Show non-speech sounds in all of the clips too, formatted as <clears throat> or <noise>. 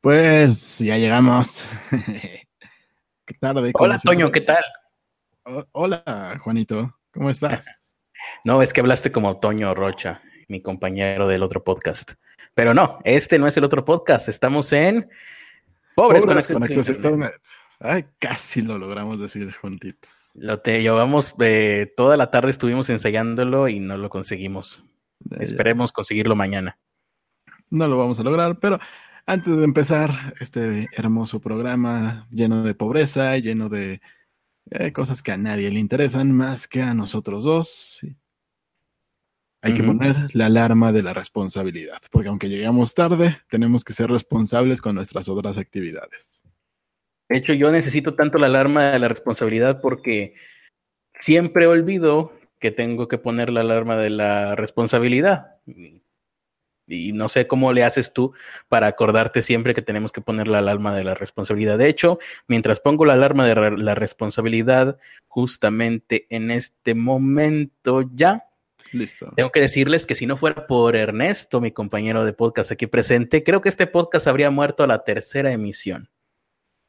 Pues ya llegamos. ¿Qué tarde? Hola, Toño, ¿qué tal? hola, Juanito, ¿cómo estás? no, es que hablaste como Toño Rocha, mi compañero del otro podcast. Pero no, este no es el otro podcast. Estamos en Pobres, con, acceso a Internet. Ay, casi lo logramos decir juntitos. Lo te llevamos, eh, toda la tarde estuvimos ensayándolo y no lo conseguimos. Esperemos conseguirlo mañana. No lo vamos a lograr, pero antes de empezar este hermoso programa lleno de pobreza, lleno de eh, cosas que a nadie le interesan más que a nosotros dos, hay que poner la alarma de la responsabilidad, porque aunque lleguemos tarde, tenemos que ser responsables con nuestras otras actividades. De hecho, yo necesito tanto la alarma de la responsabilidad porque siempre olvido que tengo que poner la alarma de la responsabilidad. Y no sé cómo le haces tú para acordarte siempre que tenemos que poner la alarma de la responsabilidad. De hecho, mientras pongo la alarma de la responsabilidad, justamente en este momento ya Listo. Tengo que decirles que si no fuera por Ernesto, mi compañero de podcast aquí presente, creo que este podcast habría muerto a la tercera emisión.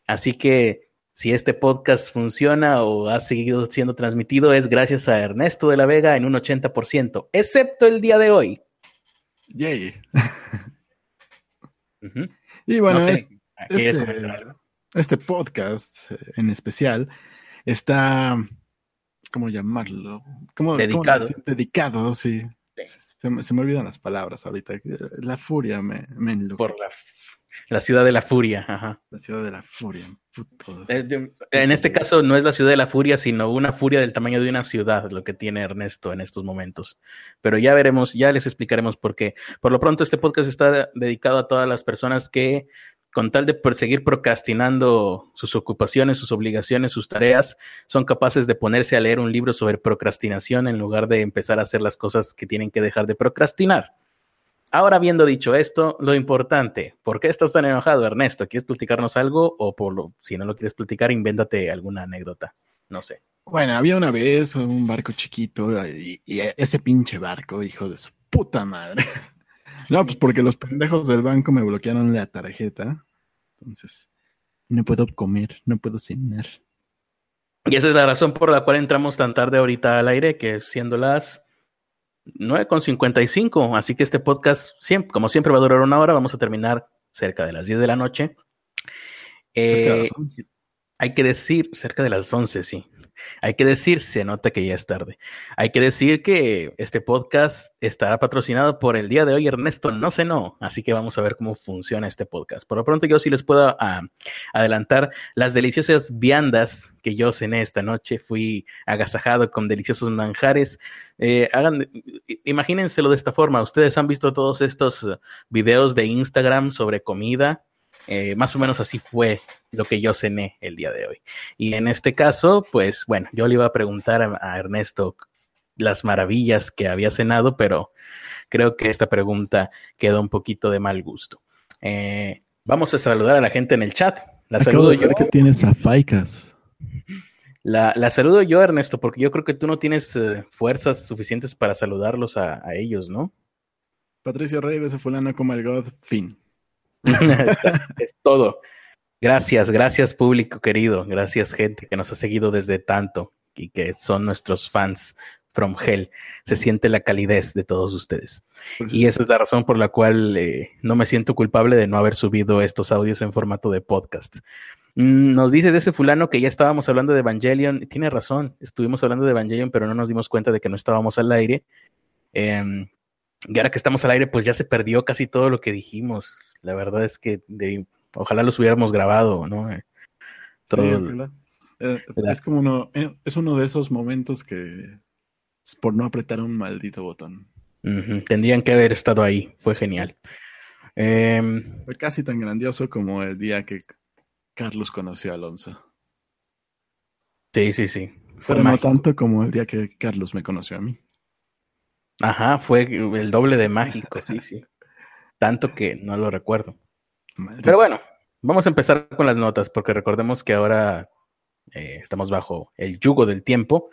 Así que si este podcast funciona o ha seguido siendo transmitido es gracias a Ernesto de la Vega en un 80%, excepto el día de hoy. Yay. <laughs> Y bueno, este, este podcast en especial está ¿cómo llamarlo? ¿Cómo, dedicado. dedicado, sí. Se, me olvidan las palabras ahorita. La furia me, me Por la, la, ciudad de la furia, ajá. La ciudad de la furia. en este caso no es la ciudad de la furia, sino una furia del tamaño de una ciudad, lo que tiene Ernesto en estos momentos. Pero ya veremos, ya les explicaremos por qué. Por lo pronto, este podcast está dedicado a todas las personas que con tal de seguir procrastinando sus ocupaciones, sus obligaciones, sus tareas, son capaces de ponerse a leer un libro sobre procrastinación en lugar de empezar a hacer las cosas que tienen que dejar de procrastinar. Ahora, habiendo dicho esto, lo importante, ¿por qué estás tan enojado, Ernesto? ¿Quieres platicarnos algo? O por lo, si no lo quieres platicar, invéntate alguna anécdota. No sé. Bueno, había una vez un barco chiquito y ese pinche barco, hijo de su puta madre. <laughs> No, pues porque los pendejos del banco me bloquearon la tarjeta. Entonces, no puedo comer, no puedo cenar. Y esa es la razón por la cual entramos tan tarde ahorita al aire, que siendo las 9.55. Así que este podcast, siempre, como siempre, va a durar una hora. Vamos a terminar cerca de las 10 de la noche. Eh, hay que decir, cerca de las 11, sí. Hay que decir, se nota que ya es tarde. Hay que decir que este podcast estará patrocinado por el día de hoy Ernesto No sé no, así que vamos a ver cómo funciona este podcast. Por lo pronto yo sí les puedo ah, adelantar las deliciosas viandas que yo cené esta noche. Fui agasajado con deliciosos manjares. Eh, hagan, imagínenselo de esta forma. Ustedes han visto todos estos videos de Instagram sobre comida eh, más o menos así fue lo que yo cené el día de hoy. Y en este caso, pues bueno, yo le iba a preguntar a, Ernesto las maravillas que había cenado, pero creo que esta pregunta quedó un poquito de mal gusto. Eh, vamos a saludar a la gente en el chat. La saludo yo. que tienes a Faicas. La, la, saludo yo, Ernesto, porque yo creo que tú no tienes eh, fuerzas suficientes para saludarlos a, ellos, ¿no? Patricio Rey de fulano como el God, fin. <laughs> es todo. Gracias, gracias público querido, gracias gente que nos ha seguido desde tanto y que son nuestros fans from hell. Se siente la calidez de todos ustedes. Pues y esa es la razón por la cual eh, no me siento culpable de no haber subido estos audios en formato de podcast. Mm, nos dice de ese fulano que ya estábamos hablando de Evangelion. Tiene razón, estuvimos hablando de Evangelion, pero no nos dimos cuenta de que no estábamos al aire. Em, y ahora que estamos al aire, pues ya se perdió casi todo lo que dijimos. La verdad es que ojalá los hubiéramos grabado, ¿no? Eh, eh, es como uno, es uno de esos momentos que por no apretar un maldito botón. Tendrían que haber estado ahí, fue genial. Em, fue casi tan grandioso como el día que Carlos conoció a Alonso. Sí, sí, sí. Pero no tanto como el día que Carlos me conoció a mí. Ajá, fue el doble de mágico, sí, sí <laughs> tanto que no lo recuerdo. Pero bueno, vamos a empezar con las notas, porque recordemos que ahora eh, estamos bajo el yugo del tiempo.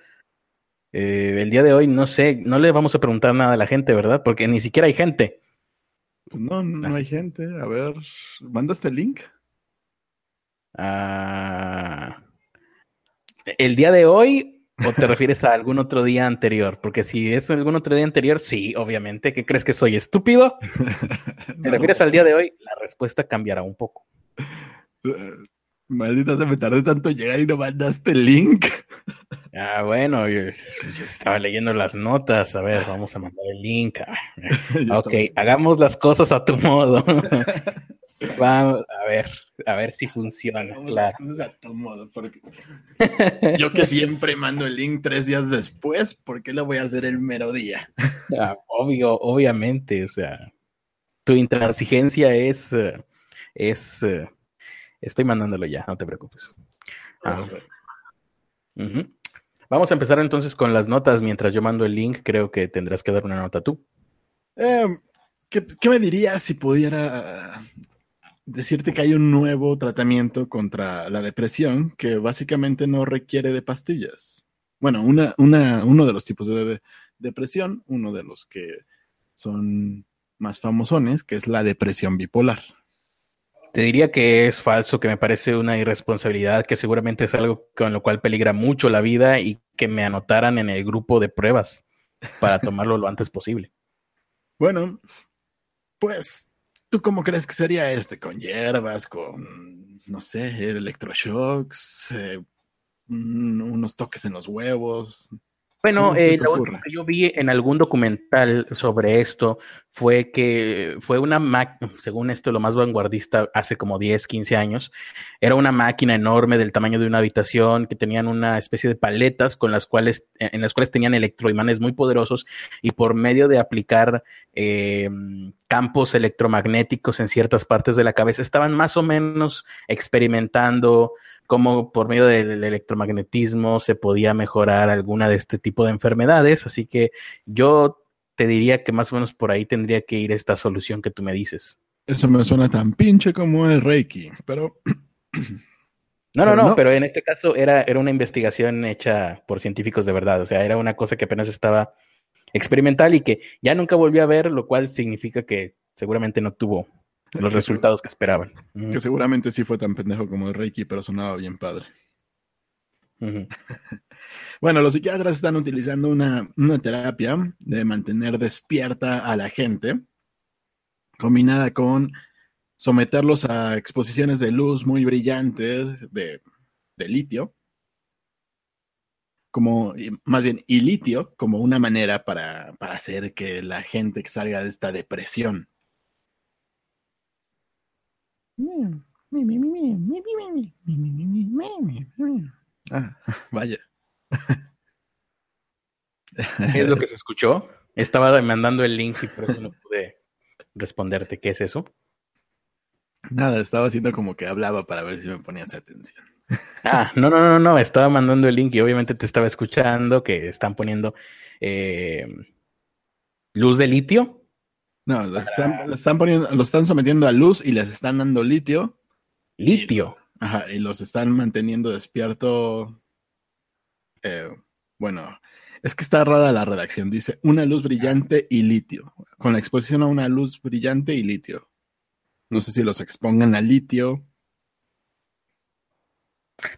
Eh, el día de hoy, no sé, no le vamos a preguntar nada a la gente, ¿verdad? Porque ni siquiera hay gente. Pues no, no hay gente. A ver, ¿mandaste el link? Ah, el día de hoy, ¿o te <laughs> refieres a algún otro día anterior? Porque si es algún otro día anterior, sí, obviamente. ¿Qué crees que soy estúpido? <laughs> ¿Te refieres al día de hoy? La respuesta cambiará un poco. Maldita se me tardé tanto llegar y no mandaste el link. Ah, bueno, yo, estaba leyendo las notas. A ver, vamos a mandar el link. <laughs> ok, hagamos las cosas a tu modo. <laughs> Vamos a ver, a ver si funciona. Las cosas a tu modo, porque <laughs> yo que siempre mando el link tres días después, ¿por qué lo voy a hacer el mero día? Ah, obvio, obviamente, o sea, tu intransigencia es, eh, es, eh, estoy mandándolo ya, no te preocupes. Ah. Vamos a empezar entonces con las notas. Mientras yo mando el link, creo que tendrás que dar una nota tú. Em, ¿qué, me dirías si pudiera decirte que hay un nuevo tratamiento contra la depresión que básicamente no requiere de pastillas? Bueno, una, una, uno de los tipos de, depresión, uno de los que son más famosones, que es la depresión bipolar. Te diría que es falso, que me parece una irresponsabilidad, que seguramente es algo con lo cual peligra mucho la vida y que me anotaran en el grupo de pruebas para <laughs> tomarlo lo antes posible. Bueno, pues, ¿tú cómo crees que sería este? ¿Con hierbas, con, no sé, electroshocks, eh, unos toques en los huevos? Bueno, eh, lo último que yo vi en algún documental sobre esto fue que fue una máquina, según esto, lo más vanguardista hace como 10, 15 años, era una máquina enorme del tamaño de una habitación que tenían una especie de paletas con las cuales, en las cuales tenían electroimanes muy poderosos y por medio de aplicar eh, campos electromagnéticos en ciertas partes de la cabeza estaban más o menos experimentando cómo por medio del electromagnetismo se podía mejorar alguna de este tipo de enfermedades. Así que yo te diría que más o menos por ahí tendría que ir esta solución que tú me dices. Eso me suena tan pinche como el Reiki, pero... <clears throat> No, no, no, pero en este caso era, era una investigación hecha por científicos de verdad, o sea, era una cosa que apenas estaba experimental y que ya nunca volvió a ver, lo cual significa que seguramente no tuvo los resultados que esperaban. Que seguramente sí fue tan pendejo como el Reiki, pero sonaba bien padre. <laughs> bueno, los psiquiatras están utilizando una, terapia de mantener despierta a la gente, combinada con someterlos a exposiciones de luz muy brillantes de, de litio, como más bien y litio, como una manera para, para hacer que la gente salga de esta depresión. Ah, vaya. ¿Qué es lo que se escuchó? Estaba mandando el link y por eso no pude responderte. ¿Qué es eso? Nada, estaba haciendo como que hablaba para ver si me ponías atención. Ah, no, no, no, no, estaba mandando el link y obviamente te estaba escuchando que están poniendo eh, luz de litio no, lo están, poniendo, lo están sometiendo a luz y les están dando litio. Litio. Y, ajá, y los están manteniendo despierto. Eh, bueno, es que está rara la redacción. Dice una luz brillante y litio. Con la exposición a una luz brillante y litio. No sé si los expongan a litio.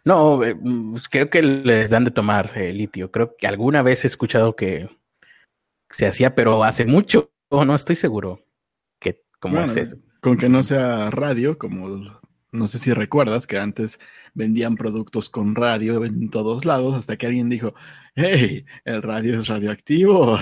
No, eh, pues creo que les dan de tomar eh, litio. Creo que alguna vez he escuchado que se hacía, pero hace mucho. Oh, no estoy seguro que cómo Con que no sea radio, como no sé si recuerdas que antes vendían productos con radio en todos lados, hasta que alguien dijo, hey, el radio es radioactivo.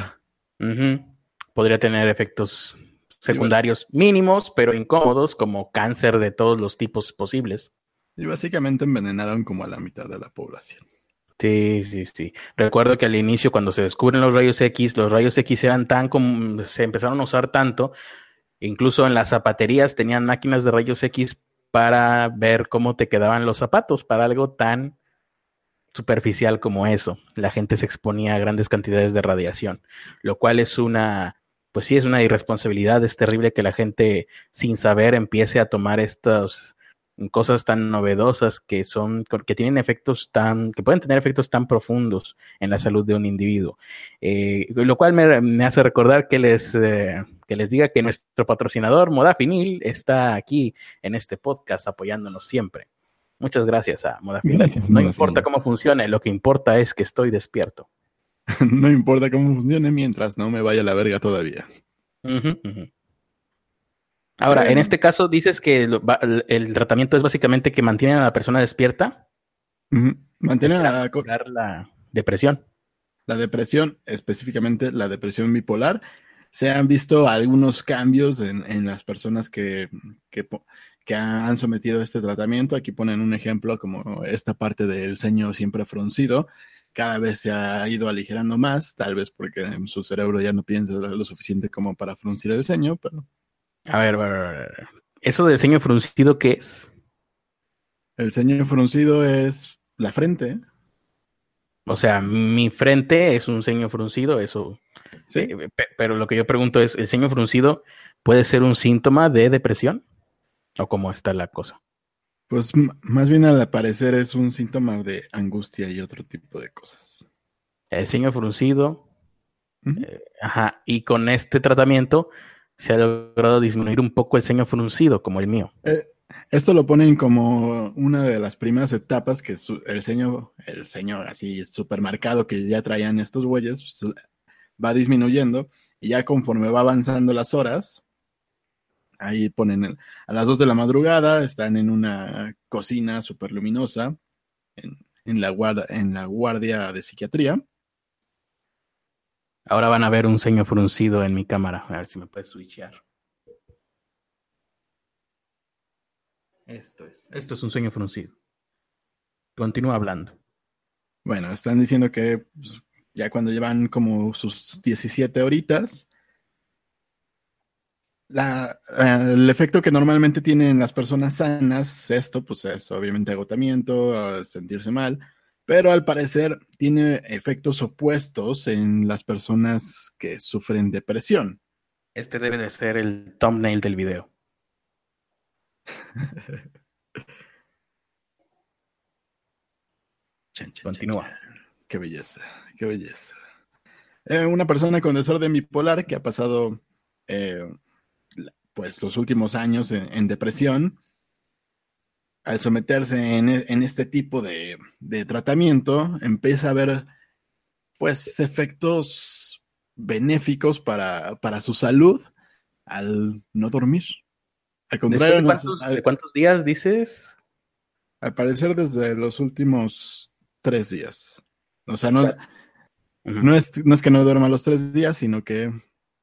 Podría tener efectos secundarios mínimos, pero incómodos, como cáncer de todos los tipos posibles. Y básicamente envenenaron como a la mitad de la población. Sí, sí, sí. Recuerdo que al inicio, cuando se descubren los rayos X, los rayos X eran tan como se empezaron a usar tanto, incluso en las zapaterías tenían máquinas de rayos X para ver cómo te quedaban los zapatos, para algo tan superficial como eso. La gente se exponía a grandes cantidades de radiación, lo cual es una, pues sí, es una irresponsabilidad, es terrible que la gente sin saber empiece a tomar estos cosas tan novedosas que son, que tienen efectos tan, que pueden tener efectos tan profundos en la salud de un individuo. Eh, lo cual me, hace recordar que les, eh, que les diga que nuestro patrocinador Modafinil está aquí en este podcast apoyándonos siempre. Muchas gracias a Modafinil. no importa cómo funcione, lo que importa es que estoy despierto. <laughs> no importa cómo funcione mientras no me vaya a la verga todavía. Ahora, en este caso dices que el, tratamiento es básicamente que mantiene a la persona despierta. Mantiene a la depresión. La depresión, específicamente la depresión bipolar, se han visto algunos cambios en, las personas que, que, han sometido a este tratamiento. Aquí ponen un ejemplo como esta parte del ceño siempre fruncido. Cada vez se ha ido aligerando más, tal vez porque su cerebro ya no piensa lo suficiente como para fruncir el ceño, pero a ver, a ver, ¿eso del ceño fruncido qué es? El ceño fruncido es la frente. O sea, mi frente es un ceño fruncido, eso. Sí. Eh, pero lo que yo pregunto es, ¿el ceño fruncido puede ser un síntoma de depresión? ¿O cómo está la cosa? Pues más bien al parecer es un síntoma de angustia y otro tipo de cosas. El ceño fruncido. Eh, ajá. Y con este tratamiento se ha logrado disminuir un poco el ceño fruncido, como el mío. Eh, esto lo ponen como una de las primeras etapas que el ceño, el ceño así supermercado que ya traían estos bueyes, pues, va disminuyendo y ya conforme va avanzando las horas, ahí ponen a las 2 de la madrugada, están en una cocina súper luminosa en, la guarda, en la guardia de psiquiatría Ahora van a ver un ceño fruncido en mi cámara. A ver si me puedes switchear. Esto es, esto es un sueño fruncido. Continúa hablando. Bueno, están diciendo que pues, ya cuando llevan como sus 17 horitas, la, eh, el efecto que normalmente tienen las personas sanas, esto pues es obviamente agotamiento, sentirse mal, pero al parecer tiene efectos opuestos en las personas que sufren depresión. Este debe de ser el thumbnail del video. <laughs> Continúa. qué belleza, qué belleza. Eh, una persona con desorden bipolar que ha pasado eh, pues los últimos años en depresión al someterse e, en, este tipo de, tratamiento, empieza a ver pues efectos benéficos para, su salud al no dormir. Al contrario, de cuántos, días dices? Al parecer desde los últimos tres días. O sea, no, no, es, no es que no duerma los tres días, sino que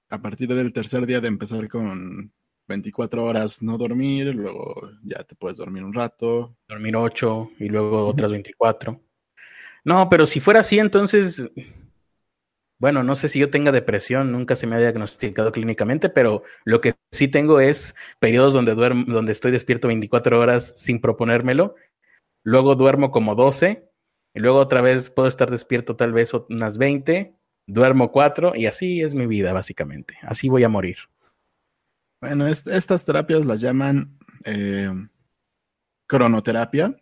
a partir del tercer día de empezar con 24 horas no dormir, luego ya te puedes dormir un rato. Dormir 8 y luego otras 24. No, pero si fuera así, entonces, bueno, no sé si yo tenga depresión, nunca se me ha diagnosticado clínicamente, pero lo que sí tengo es periodos donde duermo, donde estoy despierto 24 horas sin proponérmelo, luego duermo como 12 y luego otra vez puedo estar despierto tal vez unas 20, duermo 4 y así es mi vida básicamente. Así voy a morir. Bueno, estas terapias las llaman eh, cronoterapia.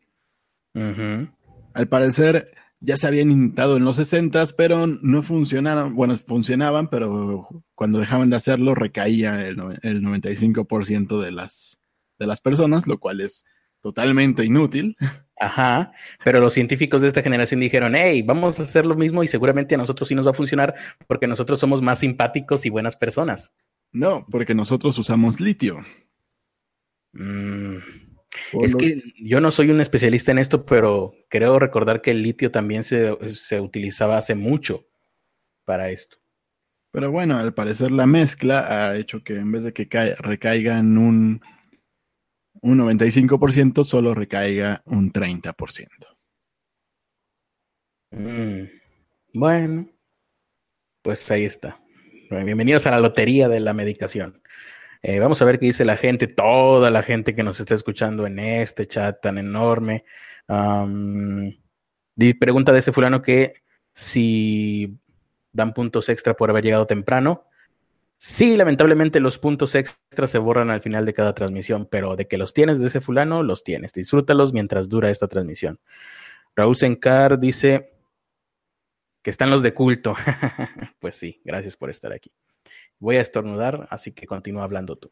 Al parecer ya se habían intentado en los 60, pero no funcionaron. Bueno, funcionaban, pero cuando dejaban de hacerlo recaía el, el 95% de las, de las personas, lo cual es totalmente inútil. Ajá, pero los científicos de esta generación dijeron, hey, vamos a hacer lo mismo y seguramente a nosotros sí nos va a funcionar porque nosotros somos más simpáticos y buenas personas. No, porque nosotros usamos litio. Mm, es que yo no soy un especialista en esto, pero creo recordar que el litio también se, utilizaba hace mucho para esto. Pero bueno, al parecer la mezcla ha hecho que en vez de que recaiga en un, un 95%, solo recaiga un 30%. Mm, bueno, pues ahí está. Bienvenidos a la lotería de la medicación. Eh, vamos a ver qué dice la gente, toda la gente que nos está escuchando en este chat tan enorme. pregunta de ese fulano que si dan puntos extra por haber llegado temprano. Sí, lamentablemente los puntos extras se borran al final de cada transmisión, pero de que los tienes de ese fulano, los tienes. Disfrútalos mientras dura esta transmisión. Raúl Sencar dice que están los de culto. <laughs> pues sí, gracias por estar aquí. Voy a estornudar, así que continúa hablando tú.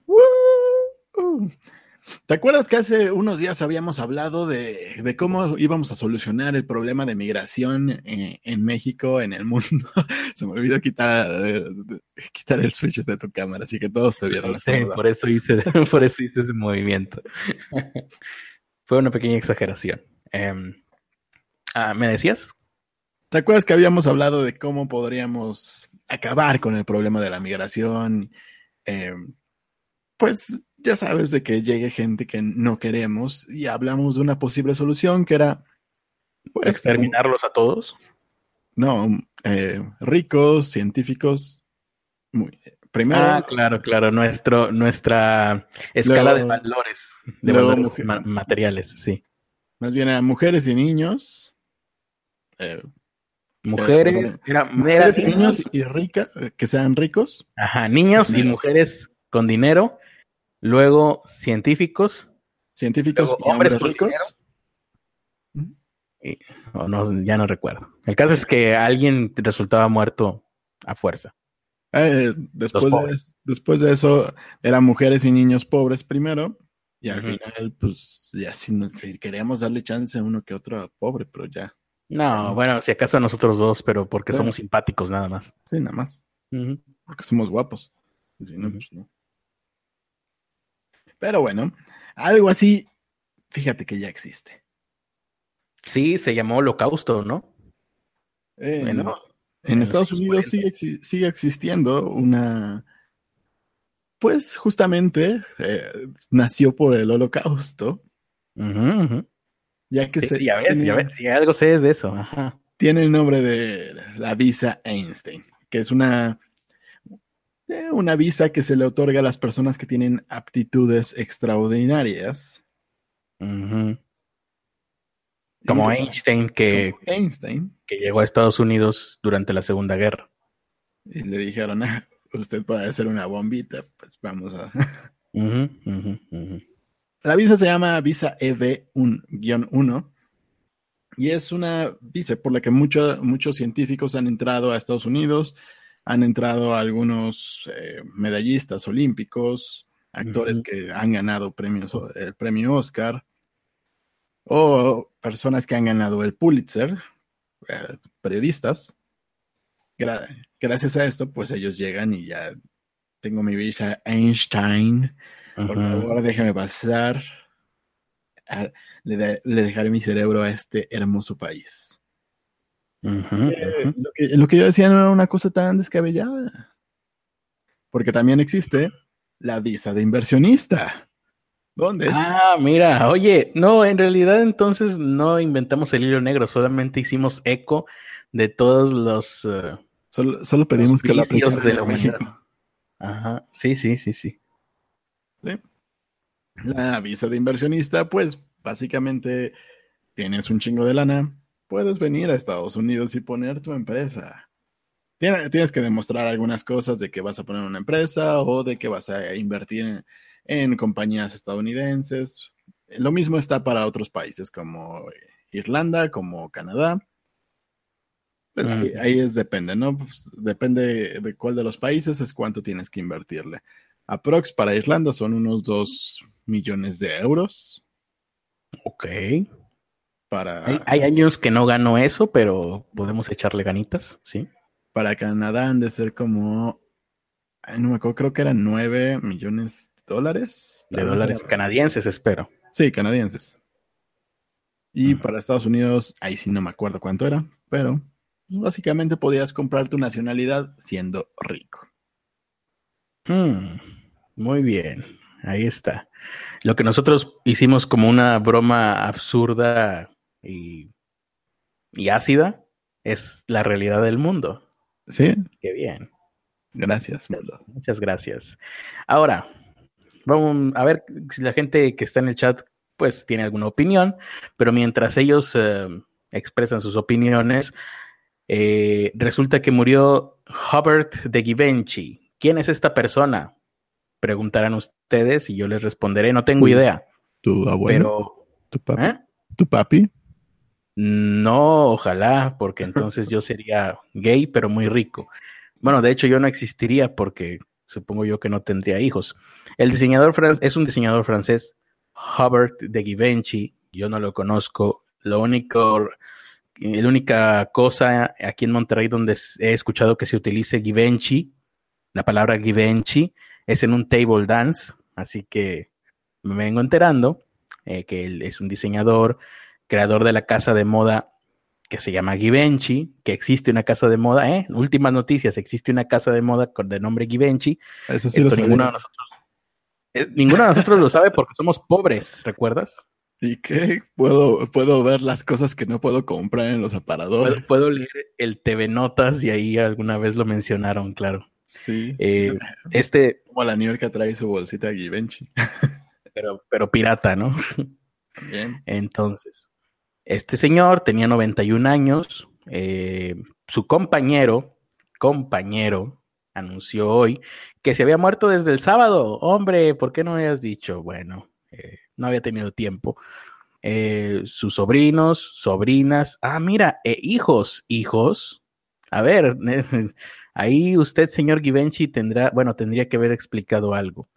¿Te acuerdas que hace unos días habíamos hablado de, cómo íbamos a solucionar el problema de migración en, México, en el mundo? <laughs> Se me olvidó quitar, quitar el switch de tu cámara, así que todos te vieron. Sí, por eso hice, <laughs> por eso hice ese movimiento. Fue una pequeña exageración. Em, ah, ¿Me decías? ¿Te acuerdas que habíamos hablado de cómo podríamos acabar con el problema de la migración? Em, pues ya sabes de que llegue gente que no queremos y hablamos de una posible solución que era... Pues, ¿Exterminarlos a todos? No, eh, ricos, científicos. Muy, primero... Ah, claro, claro, nuestro, nuestra escala de valores, de valores materiales, sí. Más bien a mujeres y niños. Eh, mujeres, mujeres y niños y ricas, que sean ricos. Ajá, niños y mujeres con dinero Luego, científicos. Científicos y hombres ricos. no, ya no recuerdo. El caso es que alguien resultaba muerto a fuerza. Eh, después, de, después de eso, eran mujeres y niños pobres primero. Y al final, pues, ya si, queríamos darle chance a uno que otro pobre, pero ya. No, bueno, si acaso a nosotros dos, pero porque somos simpáticos nada más. Sí, nada más. Porque somos guapos. Si no, pues no. Pero bueno, algo así, fíjate que ya existe. Sí, se llamó Holocausto, ¿no? Eh, en, Estados Unidos sigue, existiendo una, pues justamente eh, nació por el Holocausto. Ya que se. Ya ves, ya ves, si algo sé es de eso. Tiene el nombre de la visa Einstein, que es una una visa que se le otorga a las personas que tienen aptitudes extraordinarias. Como Einstein que, Einstein que llegó a Estados Unidos durante la Segunda Guerra. Y le dijeron, ah, usted puede hacer una bombita, pues vamos a... La visa se llama visa EV-1 y es una visa por la que muchos científicos han entrado a Estados Unidos han entrado algunos eh, medallistas olímpicos, actores que han ganado premios, el premio Oscar, o personas que han ganado el Pulitzer, eh, periodistas. gracias a esto, pues ellos llegan y ya tengo mi visa Einstein. Por favor, déjame pasar. le dejaré mi cerebro a este hermoso país. Eh, lo, que, yo decía no era una cosa tan descabellada. Porque también existe la visa de inversionista. ¿Dónde es? Ah, mira, oye, no, en realidad entonces no inventamos el hilo negro, solamente hicimos eco de todos los... Eh, solo, pedimos que la de la México. Ajá, sí, sí, sí, sí. La visa de inversionista, pues básicamente tienes un chingo de lana, puedes venir a Estados Unidos y poner tu empresa. Tienes que demostrar algunas cosas de que vas a poner una empresa o de que vas a invertir en, compañías estadounidenses. Lo mismo está para otros países como Irlanda, como Canadá. Pues ahí, es depende, ¿no? Pues depende de cuál de los países es cuánto tienes que invertirle. Aprox para Irlanda son unos 2 millones de euros. Ok. Hay, años que no gano eso, pero podemos echarle ganitas, ¿sí? Para Canadá han de ser como... no me acuerdo, creo que eran 9 millones de dólares. De dólares canadienses, espero. Sí, canadienses. Y para Estados Unidos, ahí sí no me acuerdo cuánto era, pero básicamente podías comprar tu nacionalidad siendo rico. Hmm, muy bien, ahí está. Lo que nosotros hicimos como una broma absurda y, ácida es la realidad del mundo. Sí. Qué bien. Gracias, Muchas gracias. Ahora, vamos a ver si la gente que está en el chat pues tiene alguna opinión, pero mientras ellos eh, expresan sus opiniones, eh, resulta que murió Hubert de Givenchy. ¿Quién es esta persona? Preguntarán ustedes y yo les responderé, no tengo idea. ¿Tu abuelo? ¿Tu papi? ¿eh? ¿Tu papi? No, ojalá, porque entonces yo sería gay, pero muy rico. Bueno, de hecho yo no existiría porque supongo yo que no tendría hijos. El diseñador es un diseñador francés, Hubert de Givenchy. Yo no lo conozco. Lo único, la única cosa aquí en Monterrey donde he escuchado que se utilice Givenchy, la palabra Givenchy, es en un table dance. Así que me vengo enterando eh, que él es un diseñador, creador de la casa de moda que se llama Givenchy, que existe una casa de moda, ¿eh? Últimas noticias, existe una casa de moda con el nombre Givenchy. Eso sí lo ninguno de nosotros, eh, ninguno de nosotros lo sabe porque somos pobres, ¿recuerdas? ¿Y qué? Puedo, puedo ver las cosas que no puedo comprar en los aparadores. Puedo, leer el TV Notas y ahí alguna vez lo mencionaron, claro. Sí. Eh, este. Como la New York trae su bolsita Givenchy. <laughs> Pero, pero pirata, ¿no? Bien. Entonces, este señor tenía 91 años. Eh, su compañero, compañero, anunció hoy que se había muerto desde el sábado. Hombre, ¿por qué no me has dicho? Bueno, eh, no había tenido tiempo. Eh, sus sobrinos, sobrinas, ah, mira, hijos, hijos. A ver, <laughs> ahí usted, señor Givenchy, tendrá, bueno, tendría que haber explicado algo,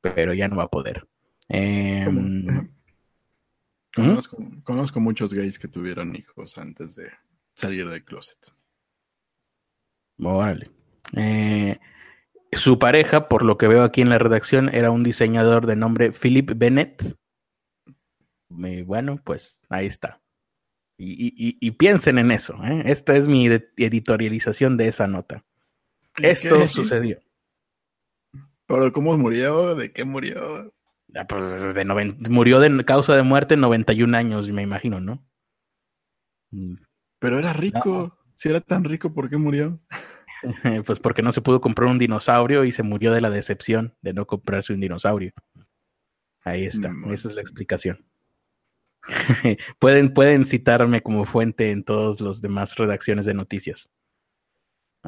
pero ya no va a poder. Em, <clears throat> ¿Mm? Conozco, muchos gays que tuvieron hijos antes de salir del closet. Órale. Eh, su pareja, por lo que veo aquí en la redacción, era un diseñador de nombre Philip Bennett. bueno, pues ahí está. Y, piensen en eso. ¿eh? Esta es mi editorialización de esa nota. Esto sucedió. ¿Pero cómo murió? ¿De qué murió? Ah, pues, de murió de causa de muerte en 91 años, me imagino, ¿no? Mm. Pero era rico. Si era tan rico, ¿por qué murió? <laughs> pues porque no se pudo comprar un dinosaurio y se murió de la decepción de no comprarse un dinosaurio. Ahí está, esa es la explicación. <laughs> pueden, pueden citarme como fuente en todas las demás redacciones de noticias.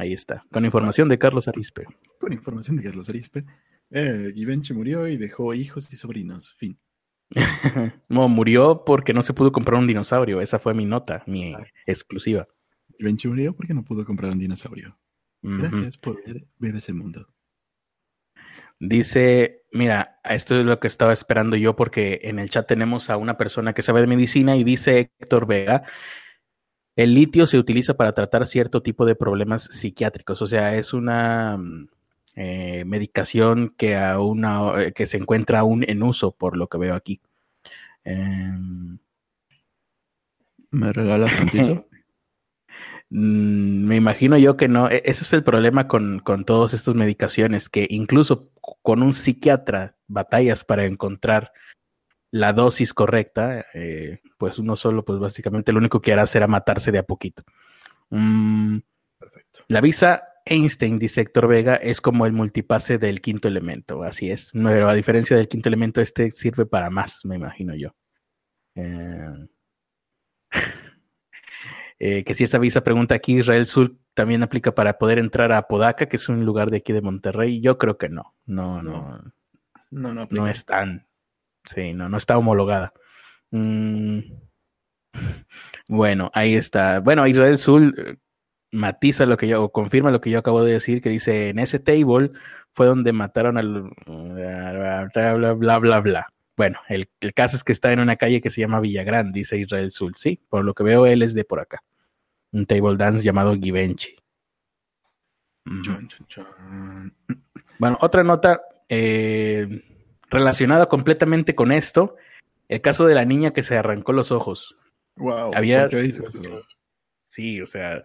Ahí está, con información de Carlos Arispe. Con información de Carlos Arispe. Eh, Givenchy murió y dejó hijos y sobrinos. Fin. <laughs> no, murió porque no se pudo comprar un dinosaurio. Esa fue mi nota, mi ah. exclusiva. Givenchy murió porque no pudo comprar un dinosaurio. Gracias por ver BBC Mundo. Dice, mira, esto es lo que estaba esperando yo porque en el chat tenemos a una persona que sabe de medicina y dice Héctor Vega, el litio se utiliza para tratar cierto tipo de problemas psiquiátricos, o sea, es una mm, eh, medicación que, aún, eh, que se encuentra aún en uso, por lo que veo aquí. Em, ¿Me regalas tantito? <laughs> Mm, me imagino yo que no. E, ese es el problema con, con todas estas medicaciones, que incluso con un psiquiatra batallas para encontrar la dosis correcta, eh, pues uno solo, pues básicamente lo único que hará será matarse de a poquito. Mm, Perfecto. La visa Einstein, dice Héctor Vega, es como el multipase del quinto elemento, así es. Pero a diferencia del quinto elemento, este sirve para más, me imagino yo. Eh, <laughs> eh, que si esa visa pregunta aquí, Israel Sur también aplica para poder entrar a Apodaca, que es un lugar de aquí de Monterrey. Yo creo que no. No, no. No, no, no, es tan. Sí, no, no está homologada. Mm, <laughs> bueno, ahí está. Bueno, Israel Sul matiza lo que yo, o confirma lo que yo acabo de decir, que dice, en ese table fue donde mataron al bla, bla, bla, bla, Bueno, el, caso es que está en una calle que se llama Villagrán, dice Israel Sul, sí, por lo que veo él es de por acá. Un table dance llamado Givenchy. Bueno, otra nota eh, relacionada completamente con esto, el caso de la niña que se arrancó los ojos. Wow. Había, Sí, o sea,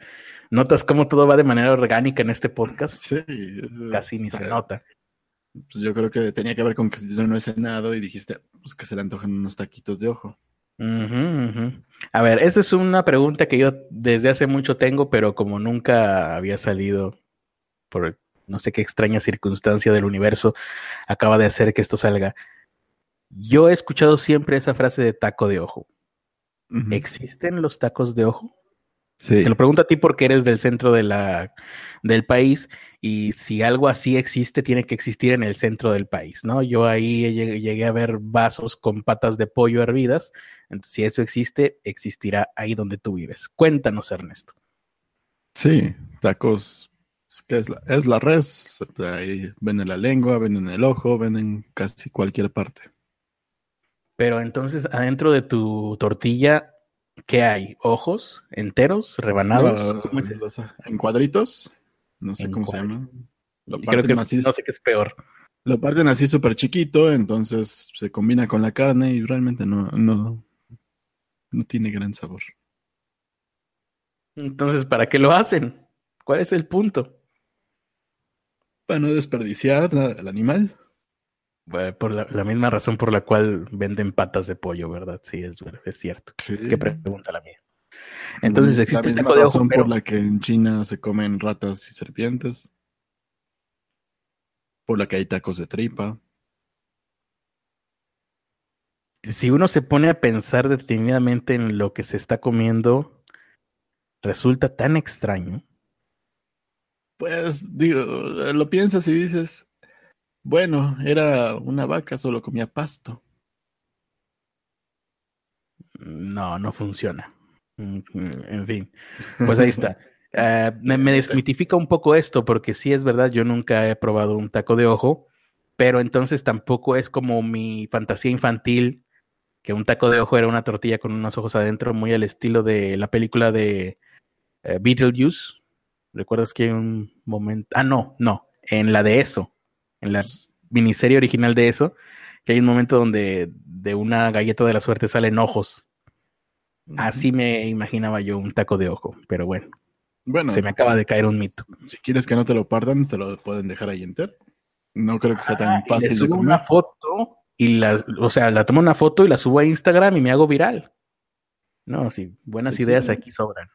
notas cómo todo va de manera orgánica en este podcast. Sí. Casi ni se nota. Pues yo creo que tenía que ver con que yo no he cenado y dijiste, pues que se le antojan unos taquitos de ojo. A ver, esa es una pregunta que yo desde hace mucho tengo, pero como nunca había salido por no sé qué extraña circunstancia del universo, acaba de hacer que esto salga. Yo he escuchado siempre esa frase de taco de ojo. ¿Existen los tacos de ojo? Te lo pregunto a ti porque eres del centro de la, del país y si algo así existe, tiene que existir en el centro del país, ¿no? Yo ahí llegué, a ver vasos con patas de pollo hervidas, entonces si eso existe, existirá ahí donde tú vives. Cuéntanos, Ernesto. Sí, tacos, es la, es la res, ahí venden la lengua, venden el ojo, venden casi cualquier parte. Pero entonces, adentro de tu tortilla, ¿qué hay? ¿Ojos enteros, rebanados? en cuadritos, no sé cómo se llama. Lo Creo que así, no sé qué es peor. Lo parten así súper chiquito, entonces se combina con la carne y realmente no, no, no tiene gran sabor. Entonces, ¿para qué lo hacen? ¿Cuál es el punto? Para no desperdiciar nada del animal. por la, misma razón por la cual venden patas de pollo, ¿verdad? Sí, es, es cierto. ¿Qué pregunta la mía? Entonces existe la misma razón por la que en China se comen ratas y serpientes. Por la que hay tacos de tripa. Si uno se pone a pensar detenidamente en lo que se está comiendo, resulta tan extraño. Pues digo, lo piensas y dices, bueno, era una vaca, solo comía pasto. No, no funciona. En fin, pues ahí está. <laughs> Eh, me, me, desmitifica un poco esto, porque sí es verdad, yo nunca he probado un taco de ojo, pero entonces tampoco es como mi fantasía infantil, que un taco de ojo era una tortilla con unos ojos adentro, muy al estilo de la película de eh, Beetlejuice. ¿Recuerdas que hay un momento? Ah, no, no, en la de eso, en la miniserie original de eso, que hay un momento donde de una galleta de la suerte salen ojos. Así me imaginaba yo un taco de ojo, pero bueno. Bueno, se me acaba de caer un mito. Si quieres que no te lo partan, te lo pueden dejar ahí entero. No creo que sea tan ah, fácil de comer. una foto y la, o sea, la tomo una foto y la subo a Instagram y me hago viral. No, sí, buenas ideas aquí sobran.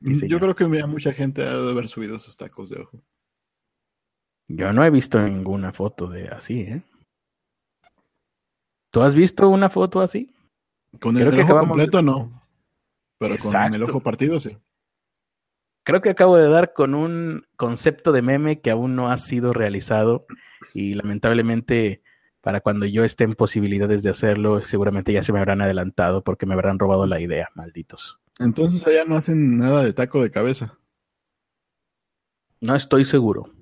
Yo creo que mucha gente ha de haber subido sus tacos de ojo. Yo no he visto ninguna foto de así, ¿eh? ¿Tú has visto una foto así? Con el, ojo completo no. Pero con el ojo partido sí. Creo que acabo de dar con un concepto de meme que aún no ha sido realizado y lamentablemente para cuando yo esté en posibilidades de hacerlo, seguramente ya se me habrán adelantado porque me habrán robado la idea, malditos. Entonces allá no hacen nada de taco de cabeza. No estoy seguro.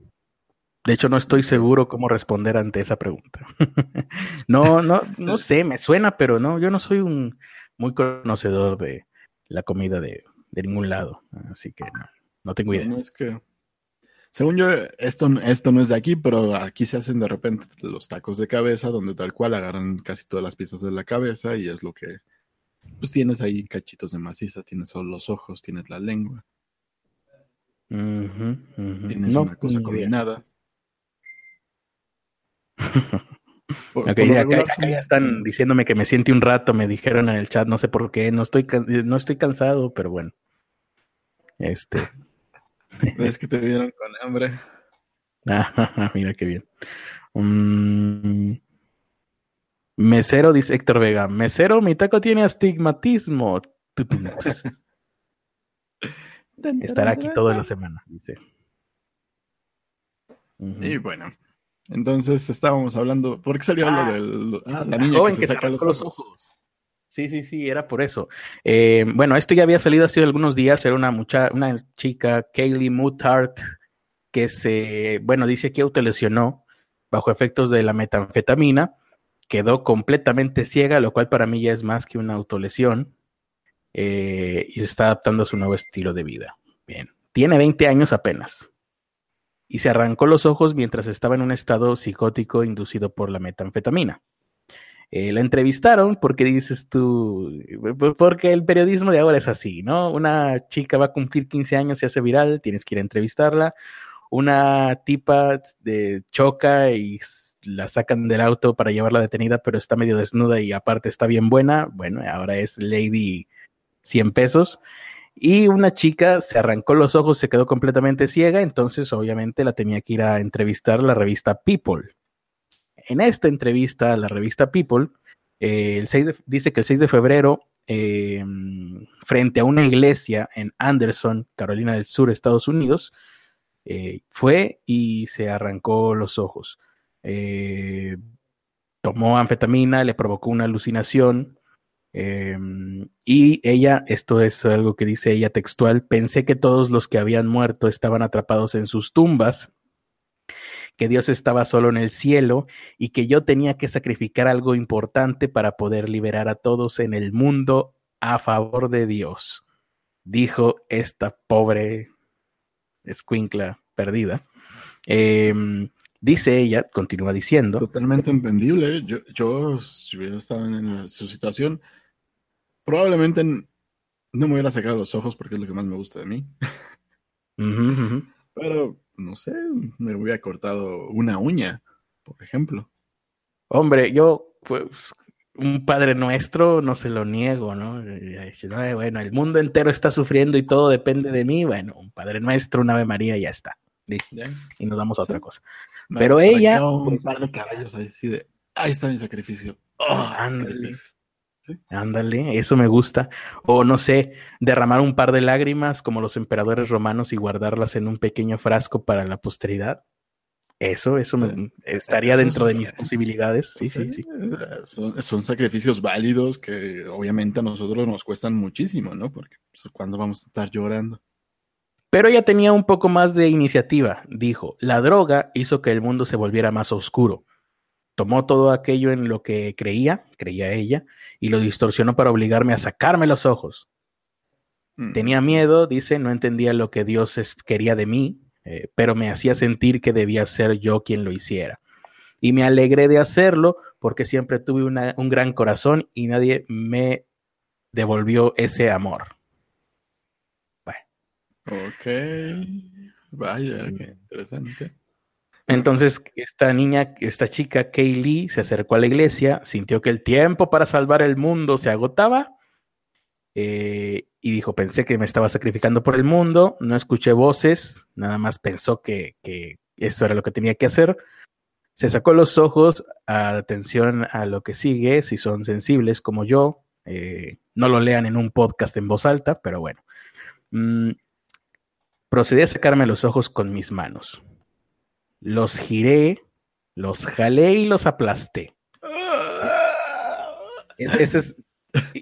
De hecho, no estoy seguro cómo responder ante esa pregunta. <laughs> no, no, no sé, me suena, pero no, yo no soy un muy conocedor de la comida de, ningún lado, así que no, no tengo idea. No, es que, según yo, esto, esto no es de aquí, pero aquí se hacen de repente los tacos de cabeza, donde tal cual agarran casi todas las piezas de la cabeza y es lo que pues tienes ahí cachitos de maciza, tienes solo los ojos, tienes la lengua. Tienes una cosa combinada. <laughs> ya están diciéndome que me siente un rato, me dijeron en el chat, no sé por qué, no estoy, no estoy cansado, pero bueno. Este. <laughs> es que te vieron con hambre. <laughs> mira qué bien. Um, Mesero, dice Héctor Vega. Mesero, mi taco tiene astigmatismo. <laughs> Estará aquí toda la semana, dice. Y bueno, entonces estábamos hablando. ¿Por qué salió lo ah, de ah, la niña que se, saca los ojos? Sí, sí, sí, era por eso. Eh, bueno, esto ya había salido hace algunos días. Era una mucha, una chica, Kaylee Mutart, que se, bueno, dice que autolesionó bajo efectos de la metanfetamina quedó completamente ciega, lo cual para mí ya es más que una autolesión, eh, y se está adaptando a su nuevo estilo de vida. Bien, tiene 20 años apenas. Y se arrancó los ojos mientras estaba en un estado psicótico inducido por la metanfetamina. Eh, la entrevistaron porque dices tú, porque el periodismo de ahora es así, ¿no? Una chica va a cumplir 15 años, se hace viral, tienes que ir a entrevistarla. Una tipa de choca y la sacan del auto para llevarla detenida, pero está medio desnuda y aparte está bien buena. Bueno, ahora es Lady 100 pesos. Y una chica se arrancó los ojos, se quedó completamente ciega, entonces obviamente la tenía que ir a entrevistar la revista People. En esta entrevista, la revista People, eh, el 6 dice que el 6 de febrero em, frente a una iglesia en Anderson, Carolina del Sur, Estados Unidos, eh, fue y se arrancó los ojos. Eh, tomó anfetamina, le provocó una alucinación. Em, y ella, esto es algo que dice ella textual, pensé que todos los que habían muerto estaban atrapados en sus tumbas, que Dios estaba solo en el cielo y que yo tenía que sacrificar algo importante para poder liberar a todos en el mundo a favor de Dios, dijo esta pobre escuincla perdida. Em, dice ella, continúa diciendo. Totalmente entendible. Yo, yo, si hubiera estado en su situación, probablemente no me hubiera sacado los ojos porque es lo que más me gusta de mí. Pero, no sé, me hubiera cortado una uña, por ejemplo. Hombre, yo, pues, un Padre Nuestro no se lo niego, ¿no? Bueno, el mundo entero está sufriendo y todo depende de mí. Bueno, un Padre Nuestro, un Ave María ya está. Listo. Y nos damos a otra cosa. Pero ella. Un pues par de caballos ahí, de. Ahí está mi sacrificio. Oh, ándale. Ándale, eso me gusta. O no sé, derramar un par de lágrimas como los emperadores romanos y guardarlas en un pequeño frasco para la posteridad. Eso, eso me, estaría dentro de mis posibilidades. Sí, sí, sí. Son, sacrificios válidos que obviamente a nosotros nos cuestan muchísimo, ¿no? Porque pues, cuando vamos a estar llorando. Pero ella tenía un poco más de iniciativa. Dijo, la droga hizo que el mundo se volviera más oscuro. Tomó todo aquello en lo que creía, creía ella, y lo distorsionó para obligarme a sacarme los ojos. Mm. Tenía miedo, dice, no entendía lo que Dios quería de mí, eh, pero me hacía sentir que debía ser yo quien lo hiciera. Y me alegré de hacerlo porque siempre tuve un gran corazón y nadie me devolvió ese amor. Ok. Vaya, qué interesante. Entonces, esta niña, esta chica, Kaylee, se acercó a la iglesia, sintió que el tiempo para salvar el mundo se agotaba eh, y dijo, pensé que me estaba sacrificando por el mundo, no escuché voces, nada más pensó que, eso era lo que tenía que hacer. Se sacó los ojos, atención a lo que sigue, si son sensibles como yo, eh, no lo lean en un podcast en voz alta, pero bueno. Mm, procedí a sacarme los ojos con mis manos. Los giré, los jalé y los aplasté. es,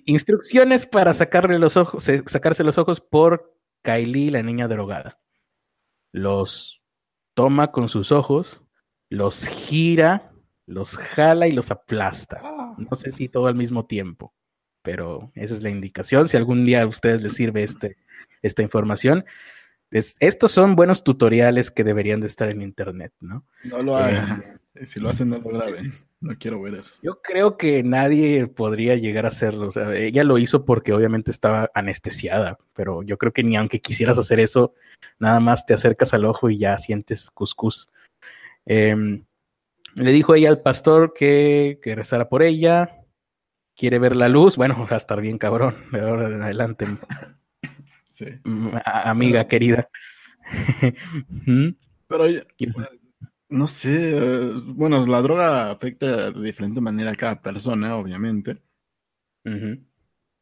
Instrucciones para sacarle los ojos, sacarse los ojos por Kylie, la niña drogada. Los toma con sus ojos, los gira, los jala y los aplasta. No sé si todo al mismo tiempo, pero esa es la indicación. Si algún día a ustedes les sirve este, esta información, estos son buenos tutoriales que deberían de estar en internet, ¿no? No lo hagan. Eh, si lo hacen, no lo graben. No quiero ver eso. Yo creo que nadie podría llegar a hacerlo. O sea, ella lo hizo porque obviamente estaba anestesiada, pero yo creo que ni aunque quisieras hacer eso, nada más te acercas al ojo y ya sientes cuscús. Em, le dijo ella al pastor que, que rezara por ella. Quiere ver la luz. Bueno, <laughs> va a estar bien cabrón. De ahora en adelante. <laughs> Sí. Mm, amiga querida. <laughs> ¿Mm? Pero no sé, eh, bueno, la droga afecta de diferente manera a cada persona, obviamente.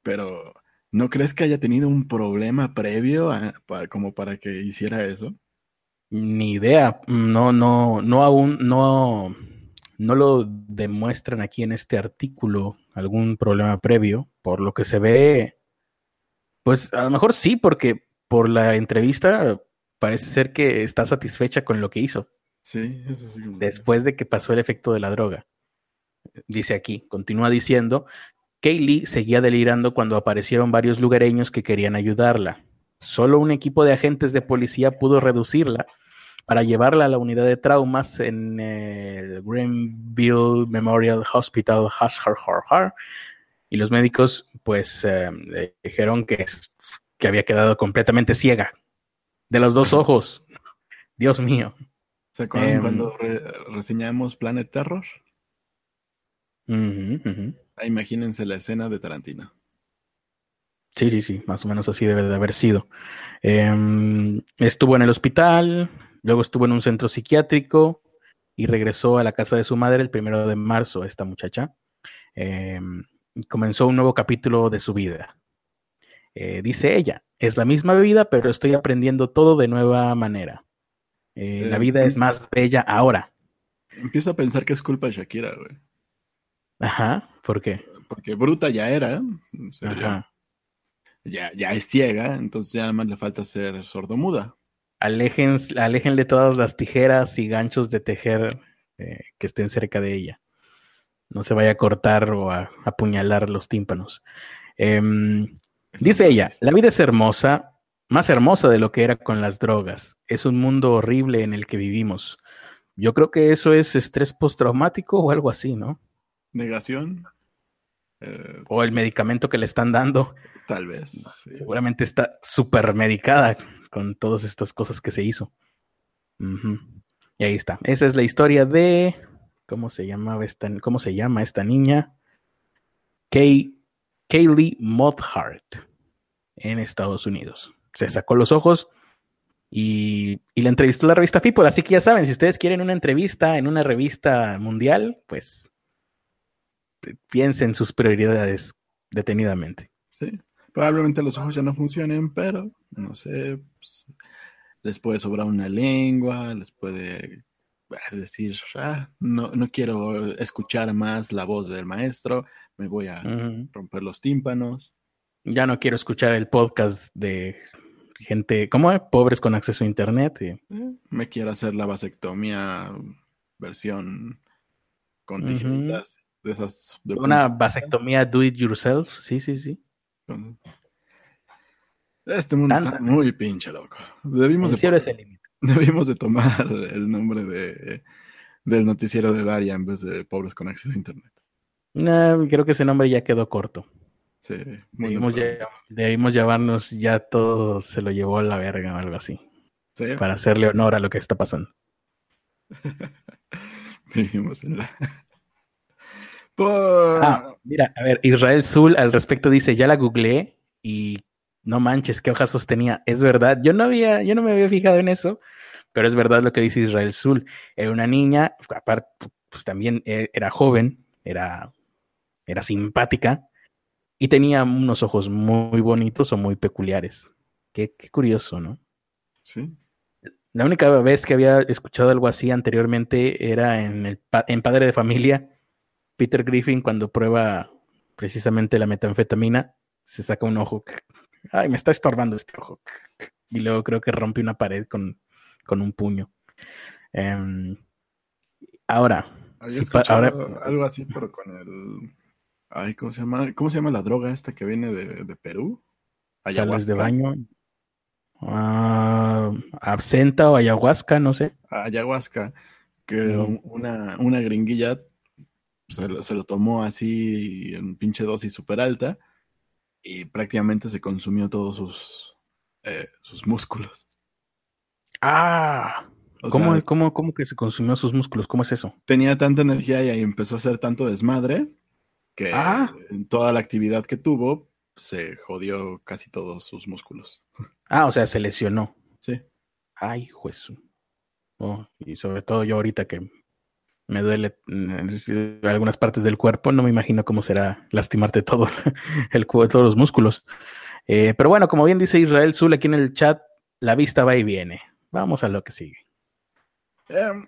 Pero, ¿no crees que haya tenido un problema previo como para que hiciera eso? Ni idea, no, no, no aún, no, no lo demuestran aquí en este artículo algún problema previo. Por lo que se ve, pues a lo mejor sí, porque por la entrevista parece ser que está satisfecha con lo que hizo. Sí, eso sí. Después de que pasó el efecto de la droga. Dice aquí, continúa diciendo, Kaylee seguía delirando cuando aparecieron varios lugareños que querían ayudarla. Solo un equipo de agentes de policía pudo reducirla para llevarla a la unidad de traumas en el Greenville Memorial Hospital, y los médicos pues eh, le dijeron que, que había quedado completamente ciega de los dos ojos. Dios mío. ¿Se acuerdan cuando em, reseñamos Planet Terror? imagínense la escena de Tarantino. Sí, sí, sí, más o menos así debe de haber sido. Em, estuvo en el hospital, luego estuvo en un centro psiquiátrico y regresó a la casa de su madre el primero de marzo, esta muchacha. Y comenzó un nuevo capítulo de su vida. Eh, dice ella, es la misma vida, pero estoy aprendiendo todo de nueva manera. Eh, la vida es más bella ahora. Empiezo a pensar que es culpa de Shakira, güey. Ajá, ¿por qué? Porque bruta ya era. Ajá. Ya, ya, es ciega, entonces ya más le falta ser sordomuda. Alejen, aléjenle todas las tijeras y ganchos de tejer eh, que estén cerca de ella. No se vaya a cortar o a, apuñalar los tímpanos. Em, dice ella, la vida es hermosa, más hermosa de lo que era con las drogas. Es un mundo horrible en el que vivimos. Yo creo que eso es estrés postraumático o algo así, ¿no? Negación. Eh, o el medicamento que le están dando. Tal vez. Seguramente está súper medicada con todas estas cosas que se hizo. Y ahí está. Esa es la historia de. ¿Cómo se llamaba esta, cómo se llama esta niña? Kay, Kaylee Mothart en Estados Unidos. Se sacó los ojos y, y la entrevistó la revista People. Así que ya saben, si ustedes quieren una entrevista en una revista mundial, pues piensen sus prioridades detenidamente. Sí, probablemente los ojos ya no funcionen, pero no sé, pues, les puede sobrar una lengua, les puede eh, decir, ah, no, no quiero escuchar más la voz del maestro, me voy a romper los tímpanos. Ya no quiero escuchar el podcast de gente, ¿cómo es? Pobres con acceso a internet. Eh, me quiero hacer la vasectomía versión con tijeritas de esas. Una vasectomía do it yourself, sí, sí, sí. Este mundo está muy pinche loco. Debimos de, <laughs> debimos de tomar el nombre de, del noticiero de Daria en vez de Pobres con Acceso a Internet. No, creo que ese nombre ya quedó corto. Sí, debimos, debimos, llevarnos ya todo se lo llevó a la verga o algo así. ¿Sí? Para hacerle honor a lo que está pasando. <laughs> Vivimos en la. <laughs> Ah, mira, a ver, Israel Zul al respecto dice: Ya la googleé y no manches, qué hojas sostenía. Es verdad, yo no había, yo no me había fijado en eso, pero es verdad lo que dice Israel Zul. Era una niña, aparte, pues también e, era joven, era, era simpática y tenía unos ojos muy bonitos o muy peculiares. Qué, qué curioso, ¿no? Sí. La única vez que había escuchado algo así anteriormente era en, el, en Padre de Familia, Peter Griffin cuando prueba precisamente la metanfetamina, se saca un ojo ay, me está estorbando este ojo. Y luego creo que rompe una pared con, con un puño. Em, ahora, ahora, algo así, pero con el. Ay, ¿cómo se llama? ¿Cómo se llama la droga esta que viene de, de Perú? Ayahuasca. de baño. Uh, absenta o ayahuasca, no sé. Ayahuasca, que una, una gringuilla se lo, se lo tomó así en pinche dosis súper alta y prácticamente se consumió todos sus, eh, sus músculos. Ah, ¿Cómo, cómo, que se consumió sus músculos? ¿Cómo es eso? Tenía tanta energía y empezó a hacer tanto desmadre que ah. en toda la actividad que tuvo se jodió casi todos sus músculos. <laughs> Ah, o sea, se lesionó. Sí. Ay, juez. Oh, y sobre todo yo ahorita que me duele mm, algunas partes del cuerpo, no me imagino cómo será lastimarte todo <laughs> el todos los músculos. Eh, pero bueno, como bien dice Israel Zul aquí en el chat, la vista va y viene. Vamos a lo que sigue. Em,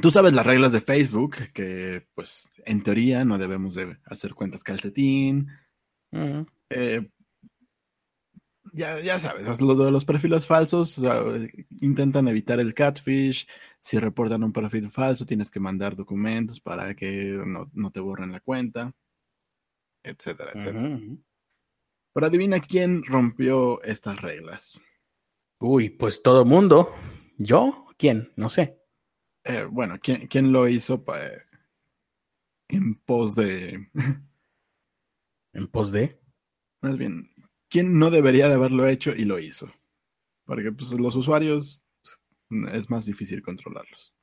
tú sabes las reglas de Facebook, que pues en teoría no debemos de hacer cuentas calcetín. eh, ya, ya sabes, lo de los perfiles falsos, intentan evitar el catfish. Si reportan un perfil falso, tienes que mandar documentos para que no, te borren la cuenta, etcétera, etcétera. Pero adivina quién rompió estas reglas. Uy, pues todo mundo. ¿Yo? ¿Quién? No sé. Eh, bueno, ¿quién, ¿quién, lo hizo en pos de... ¿En pos de? Más bien, quién no debería de haberlo hecho y lo hizo. Porque pues, los usuarios es más difícil controlarlos.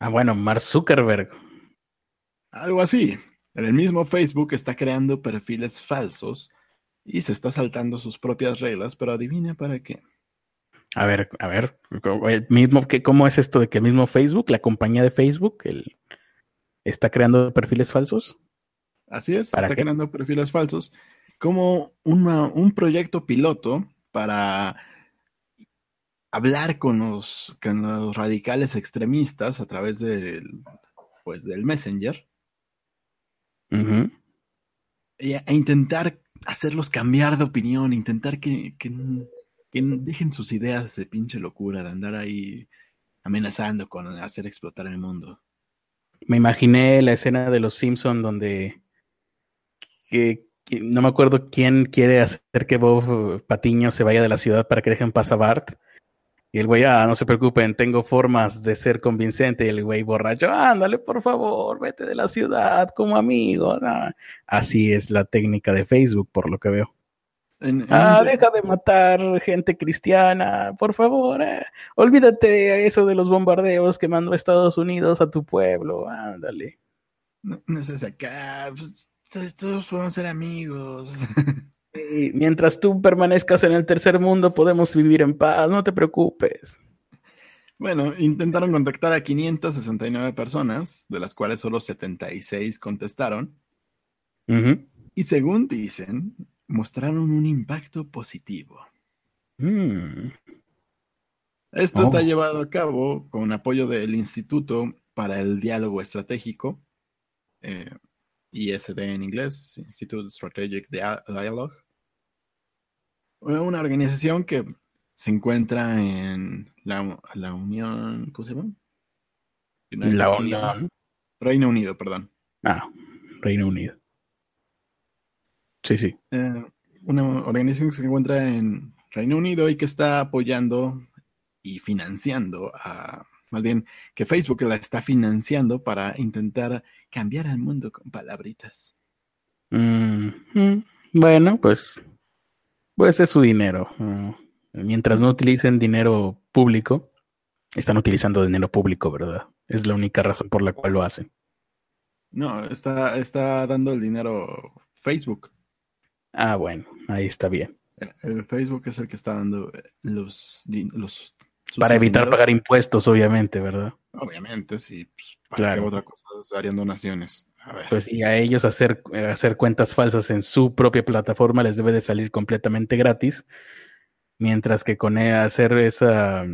Ah, bueno, Mark Zuckerberg. Algo así. En el mismo Facebook está creando perfiles falsos y se está saltando sus propias reglas, pero adivina para qué. A ver, a ver, el mismo, ¿cómo es esto de que el mismo Facebook, la compañía de Facebook, el, está creando perfiles falsos? Así es, está creando perfiles falsos como un proyecto piloto para hablar con los, con los radicales extremistas a través del, pues, del Messenger. e, intentar hacerlos cambiar de opinión, intentar que, que, dejen sus ideas de pinche locura, de andar ahí amenazando con hacer explotar el mundo. Me imaginé la escena de los Simpson donde que, no me acuerdo quién quiere hacer que Bob Patiño se vaya de la ciudad para que dejen pasar a Bart y el güey, ah, no se preocupen, tengo formas de ser convincente. Y el güey borracho, ándale, por favor, vete de la ciudad como amigo. Así es la técnica de Facebook, por lo que veo. ah, deja de matar gente cristiana, por favor. Eh. Olvídate de eso de los bombardeos que mandó Estados Unidos a tu pueblo. Ándale. No, no es acá. Pues, todos podemos ser amigos. <laughs> mientras tú permanezcas en el tercer mundo, podemos vivir en paz, no te preocupes. Bueno, intentaron contactar a 569 personas, de las cuales solo 76 contestaron. Y según dicen, mostraron un impacto positivo. Mm. Esto está oh. llevado a cabo con apoyo del Instituto para el Diálogo Estratégico, eh, ISD en inglés, Institute Strategic Dialogue. Una organización que se encuentra en la, la Unión, ¿cómo se llama? la Unión. Reino Unido, perdón. Ah, Reino Unido. Sí, sí. Eh, una organización que se encuentra en Reino Unido y que está apoyando y financiando a más bien que Facebook la está financiando para intentar cambiar el mundo con palabritas. Mm, mm, bueno, pues, pues es su dinero. Mm, mientras no utilicen dinero público, están utilizando dinero público, ¿verdad? Es la única razón por la cual lo hacen. No, está, está dando el dinero Facebook. Ah, bueno, ahí está bien. El, Facebook es el que está dando los, los para evitar pagar impuestos, obviamente, ¿verdad? Obviamente, sí. Pues, ¿Para qué otra cosa harían donaciones? A ver. Pues y a ellos hacer, hacer cuentas falsas en su propia plataforma les debe de salir completamente gratis, mientras que con e, hacer esa,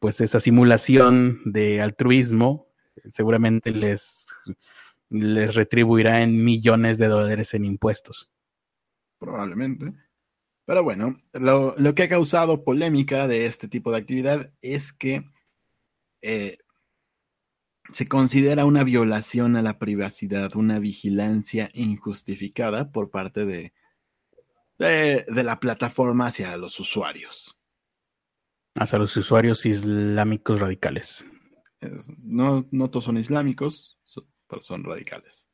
pues esa simulación de altruismo, seguramente les, les retribuirá en millones de dólares en impuestos. Probablemente. Pero bueno, lo, que ha causado polémica de este tipo de actividad es que eh, se considera una violación a la privacidad, una vigilancia injustificada por parte de, de, la plataforma hacia los usuarios. Hacia los usuarios islámicos radicales. no, no todos son islámicos, pero son radicales.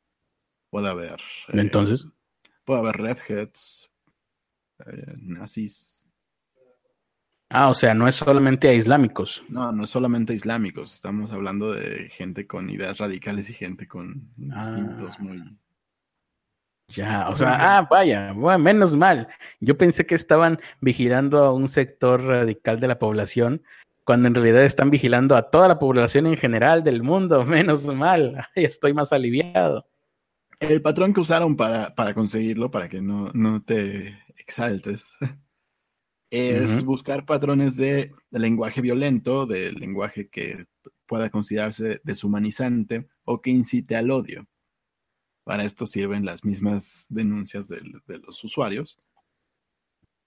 Puede haber. Entonces. Eh, puede haber redheads, eh, nazis. Ah, o sea, no es solamente a islámicos. No, no es solamente a islámicos. Estamos hablando de gente con ideas radicales y gente con instintos ah. muy. Ya, o sea, ah, vaya, bueno, menos mal. Yo pensé que estaban vigilando a un sector radical de la población, cuando en realidad están vigilando a toda la población en general del mundo. <laughs> Menos mal. <laughs> estoy más aliviado. El patrón que usaron para, para conseguirlo, para que no, no te exaltes, es buscar patrones de, lenguaje violento, de lenguaje que pueda considerarse deshumanizante o que incite al odio. Para esto sirven las mismas denuncias de, los usuarios.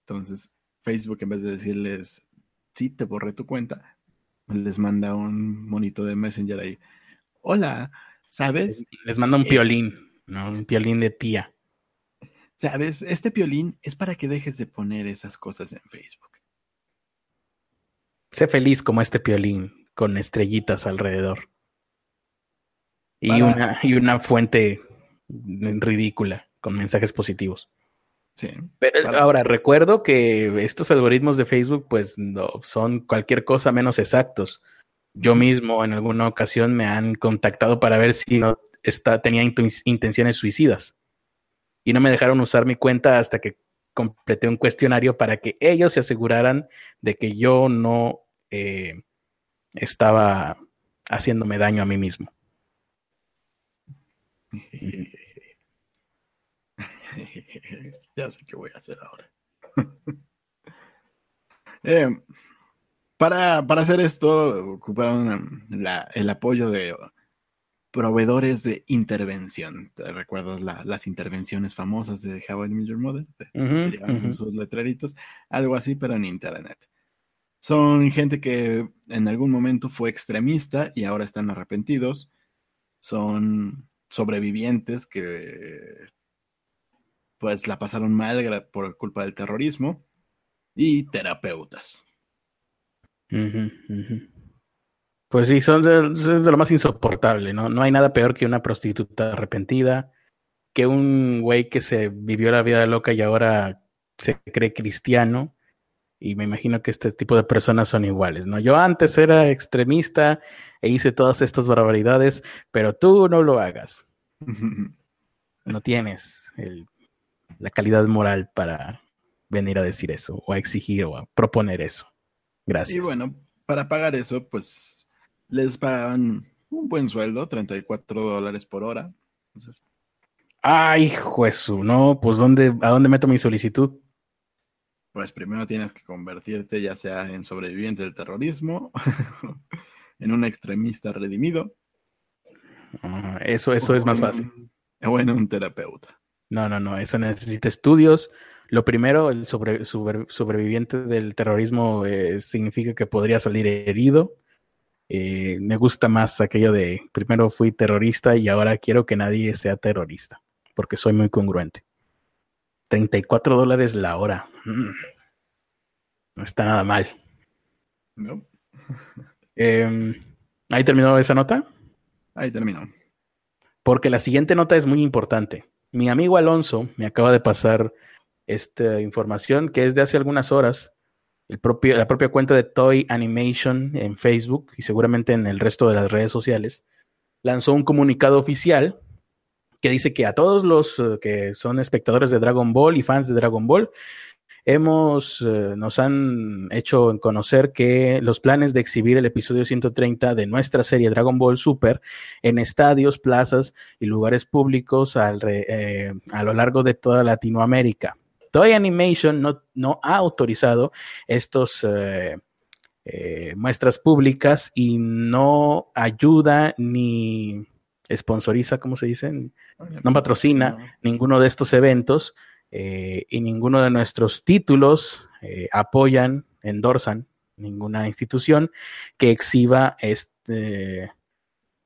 Entonces, Facebook, en vez de decirles, sí, te borré tu cuenta, les manda un monito de Messenger ahí. Hola, ¿sabes? Les manda un piolín, ¿no? Un piolín de tía. Sabes, este piolín es para que dejes de poner esas cosas en Facebook. Sé feliz como este piolín, con estrellitas alrededor. Y, una, y una fuente ridícula, con mensajes positivos. Sí. Pero ahora recuerdo que estos algoritmos de Facebook, pues no, son cualquier cosa menos exactos. Yo mismo en alguna ocasión me han contactado para ver si no está, tenía intenciones suicidas y no me dejaron usar mi cuenta hasta que completé un cuestionario para que ellos se aseguraran de que yo no eh, estaba haciéndome daño a mí mismo. <laughs> ya sé qué voy a hacer ahora. <laughs> Eh, para, hacer esto, ocuparon el apoyo de proveedores de intervención. ¿Te recuerdas las intervenciones famosas de How I Met Your Mother? que llevan sus letreritos. Algo así, pero en Internet. Son gente que en algún momento fue extremista y ahora están arrepentidos. Son sobrevivientes que pues la pasaron mal por culpa del terrorismo y terapeutas. Pues sí, son de, lo más insoportable, ¿no? No hay nada peor que una prostituta arrepentida, que un güey que se vivió la vida loca y ahora se cree cristiano. Y me imagino que este tipo de personas son iguales, ¿no? Yo antes era extremista e hice todas estas barbaridades, pero tú no lo hagas. <laughs> no tienes la calidad moral para venir a decir eso, o a exigir, o a proponer eso. Gracias. Y bueno, para pagar eso, pues les pagan un buen sueldo, 34 dólares por hora. Ay, juezu, no, pues ¿dónde, ¿a dónde meto mi solicitud? Pues primero tienes que convertirte ya sea en sobreviviente del terrorismo, <laughs> en un extremista redimido. Ah, eso eso es más fácil. O en un terapeuta. No, no, no, eso necesita estudios. Lo primero, el sobreviviente del terrorismo eh, significa que podría salir herido. Eh, me gusta más aquello de primero fui terrorista y ahora quiero que nadie sea terrorista, porque soy muy congruente. 34 dólares la hora. Mm. No está nada mal. No. Em, ¿Ahí terminó esa nota? Ahí terminó. Porque la siguiente nota es muy importante. Mi amigo Alonso me acaba de pasar esta información que es de hace algunas horas propio, la propia cuenta de Toy Animation en Facebook y seguramente en el resto de las redes sociales, lanzó un comunicado oficial que dice que a todos los eh, que son espectadores de Dragon Ball y fans de Dragon Ball, hemos, eh, nos han hecho conocer que los planes de exhibir el episodio 130 de nuestra serie Dragon Ball Super en estadios, plazas y lugares públicos eh, a lo largo de toda Latinoamérica. Toy Animation no, ha autorizado estos eh, eh, muestras públicas y no ayuda ni sponsoriza, ¿cómo se dice? No patrocina ninguno de estos eventos eh, y ninguno de nuestros títulos apoyan, endorsan ninguna institución que exhiba este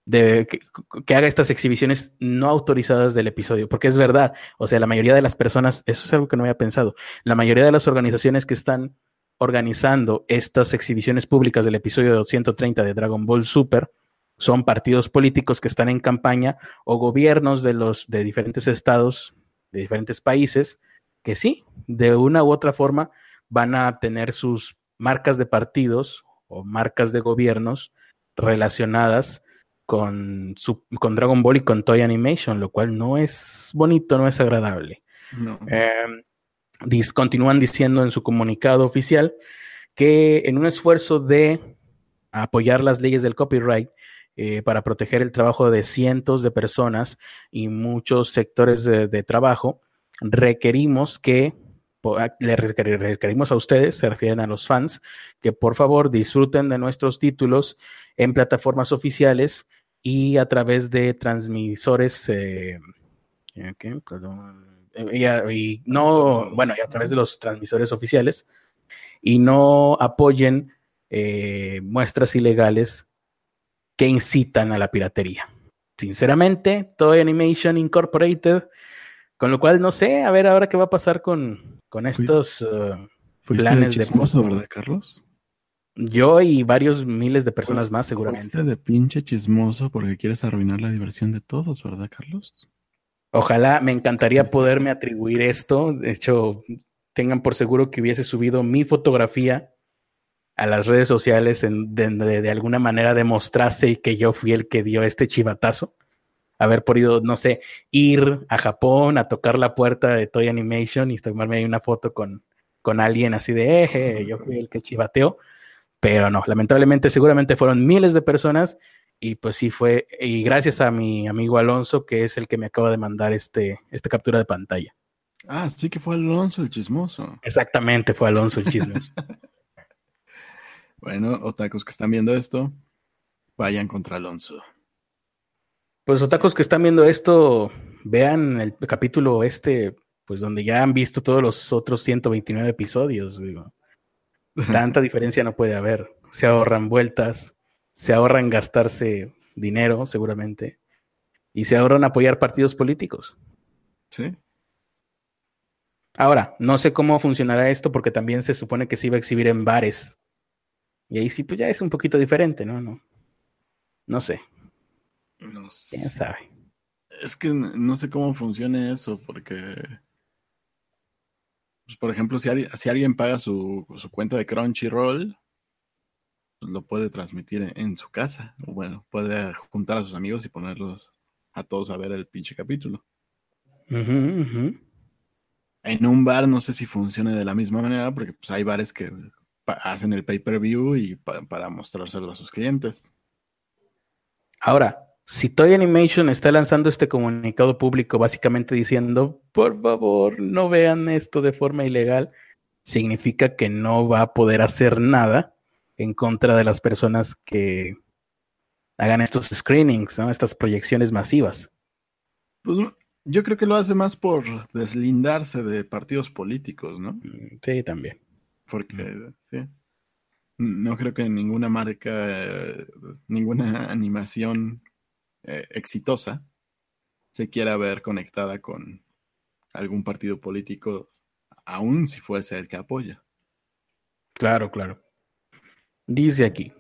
de que, haga estas exhibiciones no autorizadas del episodio, porque es verdad, o sea, la mayoría de las personas, eso es algo que no había pensado, la mayoría de las organizaciones que están organizando estas exhibiciones públicas del episodio 230 de Dragon Ball Super son partidos políticos que están en campaña o gobiernos de los de diferentes estados, de diferentes países, que sí, de una u otra forma van a tener sus marcas de partidos o marcas de gobiernos relacionadas con, su, con Dragon Ball y con Toy Animation, lo cual no es bonito, no es agradable. Em, continúan diciendo en su comunicado oficial que en un esfuerzo de apoyar las leyes del copyright eh, para proteger el trabajo de cientos de personas y muchos sectores de, trabajo, requerimos que le requerimos a ustedes, se refieren a los fans, que por favor disfruten de nuestros títulos en plataformas oficiales y a través de transmisores, eh, eh, y, no, bueno, y a través de los transmisores oficiales, y no apoyen eh, muestras ilegales que incitan a la piratería. Sinceramente, Toy Animation Incorporated, con lo cual no sé, a ver ahora qué va a pasar con, con estos uh, planes de, de... ¿verdad, Carlos? Yo y varios miles de personas más, seguramente. de pinche chismoso porque quieres arruinar la diversión de todos, ¿verdad, Carlos? Ojalá, me encantaría poderme atribuir esto. De hecho, tengan por seguro que hubiese subido mi fotografía a las redes sociales en donde de, alguna manera demostrase que yo fui el que dio este chivatazo. Haber podido, no sé, ir a Japón a tocar la puerta de Toy Animation y tomarme ahí una foto con, con alguien así de, eje, yo fui el que chivateó pero no, lamentablemente seguramente fueron miles de personas y pues sí fue, y gracias a mi amigo Alonso, que es el que me acaba de mandar este, esta captura de pantalla. Ah, sí que fue Alonso el chismoso. Exactamente, fue Alonso el chismoso. <laughs> bueno, otacos que están viendo esto, vayan contra Alonso. Pues otacos que están viendo esto, vean el capítulo este, pues donde ya han visto todos los otros 129 episodios. Digo. Tanta diferencia no puede haber. Se ahorran vueltas, se ahorran gastarse dinero, seguramente, y se ahorran apoyar partidos políticos. Sí. Ahora, no sé cómo funcionará esto porque también se supone que se iba a exhibir en bares. Y ahí sí, pues ya es un poquito diferente, ¿no? No, no sé. No sé. ¿Quién sabe? Es que no sé cómo funciona eso porque... Pues, por ejemplo, si, si alguien paga su, su, cuenta de Crunchyroll, pues lo puede transmitir en, su casa. O bueno, puede juntar a sus amigos y ponerlos a todos a ver el pinche capítulo. En un bar no sé si funcione de la misma manera, porque pues hay bares que hacen el pay-per-view y para mostrárselo a sus clientes. Ahora, si Toy Animation está lanzando este comunicado público básicamente diciendo, por favor, no vean esto de forma ilegal, significa que no va a poder hacer nada en contra de las personas que hagan estos screenings, ¿no? Estas proyecciones masivas. Pues yo creo que lo hace más por deslindarse de partidos políticos, ¿no? Mm, sí, también. Porque, mm. sí. No creo que ninguna marca, ninguna animación eh, exitosa se quiera ver conectada con algún partido político, aun si fuese el que apoya. Claro, claro. Dice aquí,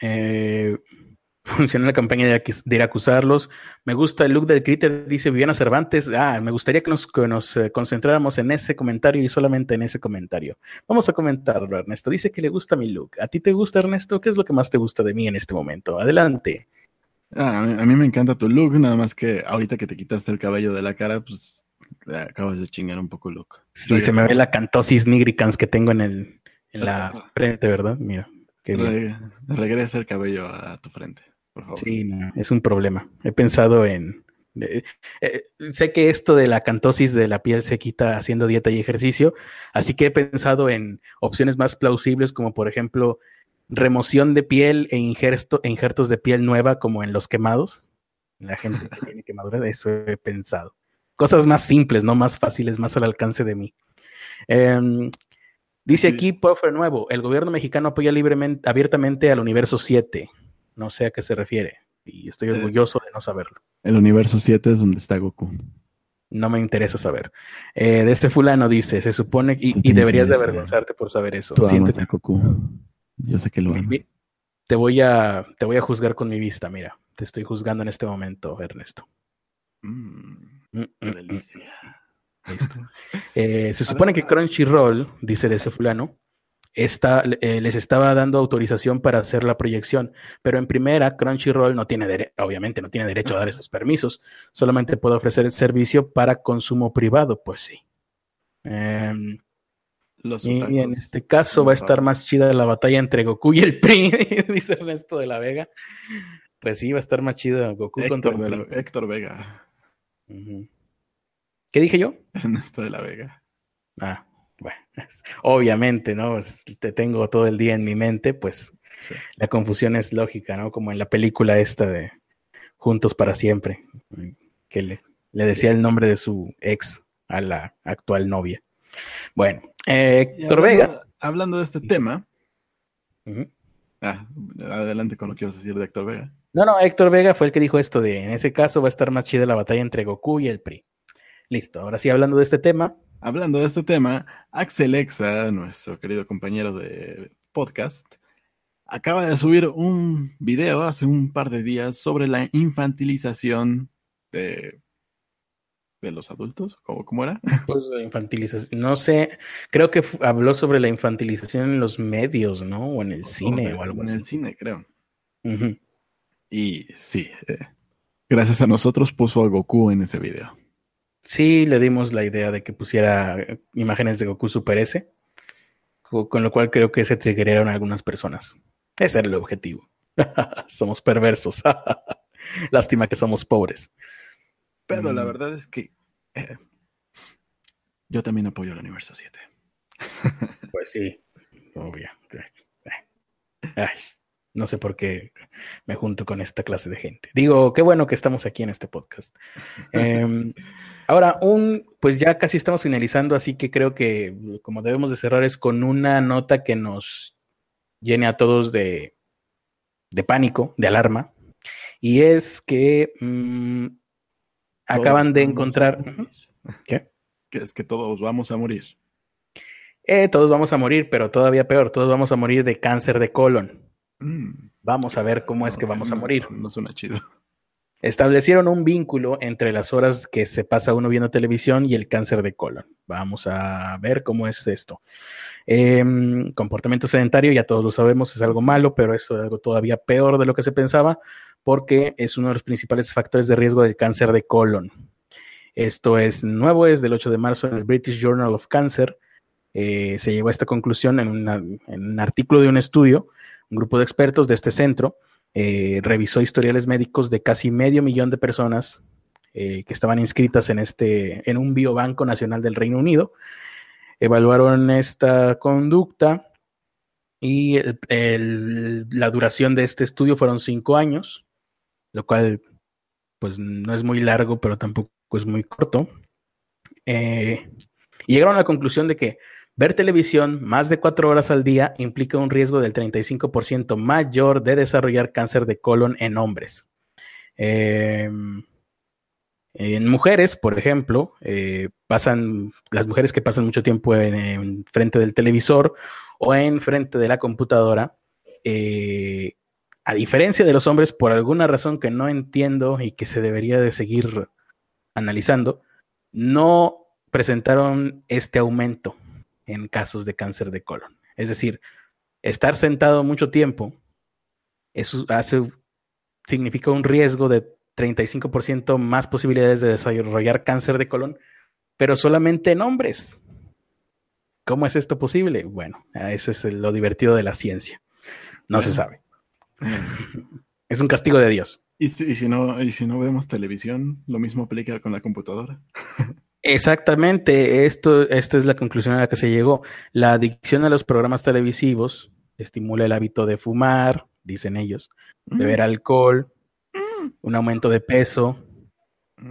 eh, <laughs> funciona la campaña de, ir a acusarlos. Me gusta el look del critter, dice Viviana Cervantes. Ah, me gustaría que nos, nos eh, concentráramos en ese comentario y solamente en ese comentario. Vamos a comentarlo, Ernesto. Dice que le gusta mi look. ¿A ti te gusta, Ernesto? ¿Qué es lo que más te gusta de mí en este momento? Adelante. Ah, a, mí, me encanta tu look, nada más que ahorita que te quitaste el cabello de la cara, pues acabas de chingar un poco el look. Sí, se me ve la cantosis nigricans que tengo en, el, en la frente, ¿verdad? Mira. regresa el cabello a tu frente. Sí, es un problema. He pensado en... Eh, eh, sé que esto de la cantosis de la piel se quita haciendo dieta y ejercicio, así que he pensado en opciones más plausibles como por ejemplo remoción de piel e injertos de piel nueva como en los quemados. La gente que <laughs> tiene quemadura, de eso he pensado. Cosas más simples, no más fáciles, más al alcance de mí. Em, dice aquí, Puffer Nuevo, el gobierno mexicano apoya libremente, abiertamente al universo 7. No sé a qué se refiere y estoy orgulloso de no saberlo. El universo 7 es donde está Goku. No me interesa saber. Eh, de este fulano dice, se supone, y, deberías de avergonzarte por saber eso. Tú amas a Goku. Yo sé que lo amas. Te voy, a, te voy a juzgar con mi vista, mira. Te estoy juzgando en este momento, Ernesto. Mm, mm, qué mm, delicia. Eh, se <laughs> supone que Crunchyroll, dice de ese fulano, eh, les estaba dando autorización para hacer la proyección, pero en primera, Crunchyroll no tiene, obviamente no tiene derecho a dar esos permisos, solamente puede ofrecer el servicio para consumo privado, pues sí. Y en este caso va a estar más chida la batalla entre Goku y el <laughs> PRI, dice Ernesto de la Vega. Pues sí, va a estar más chida Goku contra Héctor Vega. ¿Qué dije yo? Ernesto de la Vega. Ah, bueno, obviamente, ¿no? Te tengo todo el día en mi mente, pues la confusión es lógica, ¿no? Como en la película esta de Juntos para siempre, que le, le decía el nombre de su ex a la actual novia. Bueno, eh, Héctor Vega. Hablando de este tema. Ah, adelante con lo que ibas a decir de Héctor Vega. No, no, Héctor Vega fue el que dijo esto de, en ese caso va a estar más chida la batalla entre Goku y el PRI. Listo, ahora sí, hablando de este tema, Hablando de este tema, Axel Exa, nuestro querido compañero de podcast, acaba de subir un video hace un par de días sobre la infantilización de, de los adultos. ¿Cómo, cómo era? <laughs> Pues la infantilización. No sé, creo que habló sobre la infantilización en los medios, ¿no? O en el cine o, algo así. En el cine, creo. Y sí, eh, gracias a nosotros puso a Goku en ese video. Sí, le dimos la idea de que pusiera imágenes de Goku Super S, con lo cual creo que se triggeraron algunas personas. Ese era el objetivo. <laughs> somos perversos. <laughs> Lástima que somos pobres. Pero la mm. verdad es que eh, Yo también apoyo al universo 7. <laughs> Pues sí, obvio. no sé por qué me junto con esta clase de gente. Digo, qué bueno que estamos aquí en este podcast. Em, ahora, un, pues ya casi estamos finalizando, así que creo que como debemos de cerrar es con una nota que nos llene a todos de, de pánico, de alarma, y es que mm, acaban de encontrar... ¿Qué? Que es que todos vamos a morir. Eh, todos vamos a morir, pero todavía peor, todos vamos a morir de cáncer de colon. Mm. Vamos a ver cómo es que vamos a morir. No, suena chido. Establecieron un vínculo entre las horas que se pasa uno viendo televisión y el cáncer de colon. Vamos a ver cómo es esto. Em, comportamiento sedentario, ya todos lo sabemos, es algo malo, pero es algo todavía peor de lo que se pensaba, porque es uno de los principales factores de riesgo del cáncer de colon. Esto es nuevo, es del 8 de marzo en el British Journal of Cancer eh, se llegó a esta conclusión en, un artículo de un estudio. Un grupo de expertos de este centro eh, revisó historiales médicos de casi medio millón de personas eh, que estaban inscritas en, este, en un biobanco nacional del Reino Unido. Evaluaron esta conducta y la duración de este estudio fueron cinco años, lo cual pues no es muy largo, pero tampoco es muy corto. llegaron a la conclusión de que Ver televisión más de cuatro horas al día implica un riesgo del 35% mayor de desarrollar cáncer de colon en hombres. Em, en mujeres, por ejemplo, eh, pasan, las mujeres que pasan mucho tiempo en, frente del televisor o en frente de la computadora, eh, a diferencia de los hombres, por alguna razón que no entiendo y que se debería de seguir analizando, no presentaron este aumento en casos de cáncer de colon. Es decir, estar sentado mucho tiempo eso hace, significa un riesgo de 35% más posibilidades de desarrollar cáncer de colon, pero solamente en hombres. ¿Cómo es esto posible? Bueno, eso es lo divertido de la ciencia. No se sabe. <laughs> Es un castigo de Dios. ¿Y si, no, ¿Y si no vemos televisión, lo mismo aplica con la computadora? Exactamente, esto, esta es la conclusión a la que se llegó. La adicción a los programas televisivos estimula el hábito de fumar, dicen ellos, beber alcohol, un aumento de peso,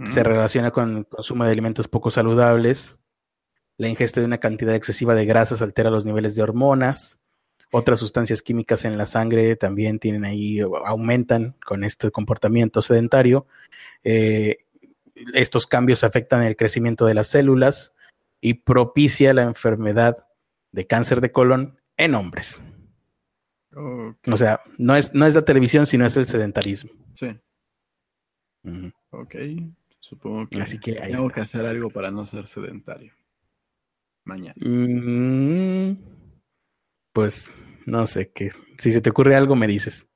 se relaciona con el consumo de alimentos poco saludables, la ingesta de una cantidad excesiva de grasas altera los niveles de hormonas, otras sustancias químicas en la sangre también tienen ahí, aumentan con este comportamiento sedentario. Eh, estos cambios afectan el crecimiento de las células y propicia la enfermedad de cáncer de colon en hombres. O sea, no es, no es la televisión, sino es el sedentarismo. Sí. Ok, supongo que, Así que tengo que hacer algo para no ser sedentario. Mañana. Mm, pues no sé, que si se te ocurre algo me dices.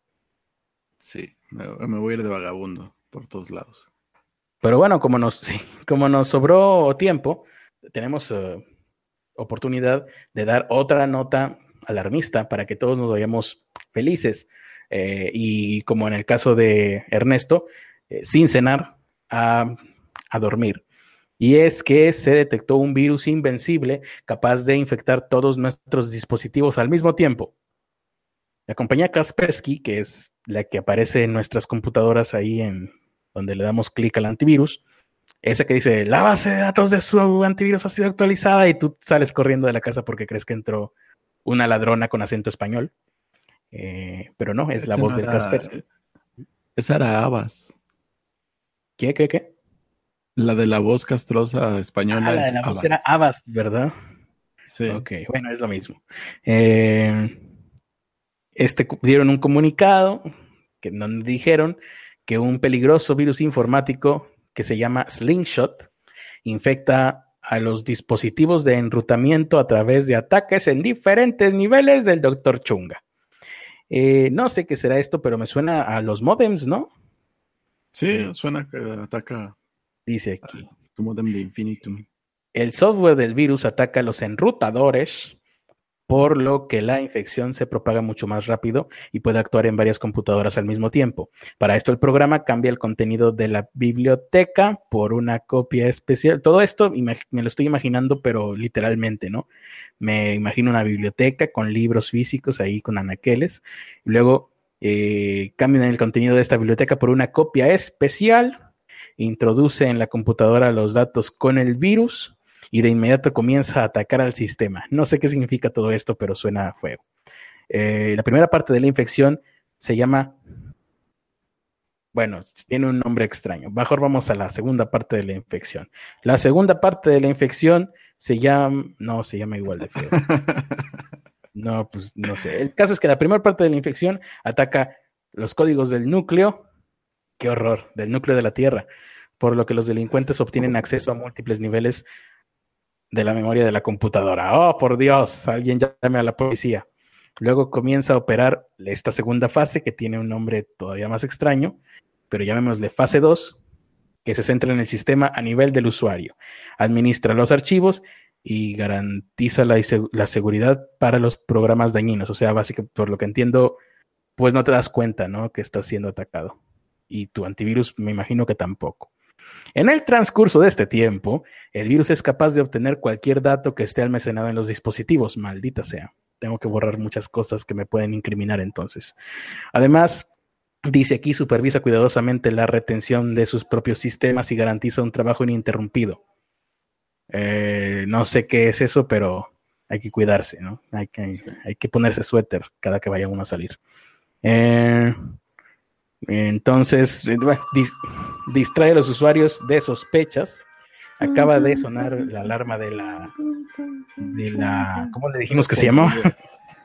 Sí, me, me voy a ir de vagabundo por todos lados. Pero bueno, como nos, <laughs> como nos sobró tiempo, tenemos eh, oportunidad de dar otra nota alarmista para que todos nos vayamos felices. Eh, y como en el caso de Ernesto, eh, sin cenar, a, a dormir. Y es que se detectó un virus invencible capaz de infectar todos nuestros dispositivos al mismo tiempo. La compañía Kaspersky, que es la que aparece en nuestras computadoras ahí en donde le damos clic al antivirus, ese que dice, la base de datos de su antivirus ha sido actualizada y tú sales corriendo de la casa porque crees que entró una ladrona con acento español. Eh, pero no, es la voz del Casper. Esa era Abbas. ¿Qué, qué, qué? La de la voz castrosa española ah, la de la voz era Abbas, ¿verdad? Sí. Ok, bueno, es lo mismo. Eh, este dieron un comunicado que donde dijeron que un peligroso virus informático que se llama Slingshot infecta a los dispositivos de enrutamiento a través de ataques en diferentes niveles del Dr. Chunga. Eh, no sé qué será esto, pero me suena a los modems, ¿no? Sí, suena que ataca. Dice aquí. Tu modem de Infinitum. El software del virus ataca a los enrutadores por lo que la infección se propaga mucho más rápido y puede actuar en varias computadoras al mismo tiempo. Para esto el programa cambia el contenido de la biblioteca por una copia especial. Todo esto me lo estoy imaginando, pero literalmente, ¿no? Me imagino una biblioteca con libros físicos ahí con anaqueles. Y luego eh, cambian el contenido de esta biblioteca por una copia especial. Introduce en la computadora los datos con el virus y de inmediato comienza a atacar al sistema. No sé qué significa todo esto, pero suena a fuego. Eh, la primera parte de la infección se llama, bueno, tiene un nombre extraño. Mejor vamos a la segunda parte de la infección. La segunda parte de la infección se llama, no, se llama igual de feo. <laughs> No, pues no sé. El caso es que la primera parte de la infección ataca los códigos del núcleo, qué horror, del núcleo de la Tierra, por lo que los delincuentes obtienen acceso a múltiples niveles de la memoria de la computadora. Oh, por Dios, alguien llame a la policía. Luego comienza a operar esta segunda fase que tiene un nombre todavía más extraño, pero llamémosle fase 2, que se centra en el sistema a nivel del usuario. Administra los archivos y garantiza la, la seguridad para los programas dañinos. O sea, básicamente, por lo que entiendo, pues no te das cuenta, ¿no? Que estás siendo atacado. Y tu antivirus me imagino que tampoco. En el transcurso de este tiempo, el virus es capaz de obtener cualquier dato que esté almacenado en los dispositivos, maldita sea. Tengo que borrar muchas cosas que me pueden incriminar entonces. Además, dice aquí, supervisa cuidadosamente la retención de sus propios sistemas y garantiza un trabajo ininterrumpido. Eh, no sé qué es eso, pero hay que cuidarse, ¿no? Hay que, hay que ponerse suéter cada que vaya uno a salir. Eh, entonces, eh, distrae a los usuarios de sospechas. Acaba de sonar la alarma de la, de la, ¿cómo le dijimos que se llamó?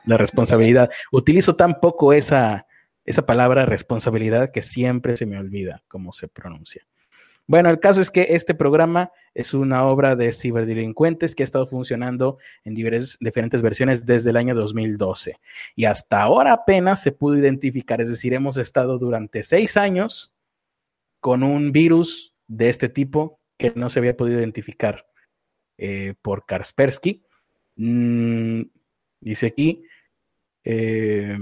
La responsabilidad. Utilizo tan poco esa, esa palabra responsabilidad que siempre se me olvida cómo se pronuncia. Bueno, el caso es que este programa es una obra de ciberdelincuentes que ha estado funcionando en diferentes versiones desde el año 2012. Y hasta ahora apenas se pudo identificar, es decir, hemos estado durante seis años con un virus de este tipo que no se había podido identificar eh, por Kaspersky. Mm, dice aquí, eh,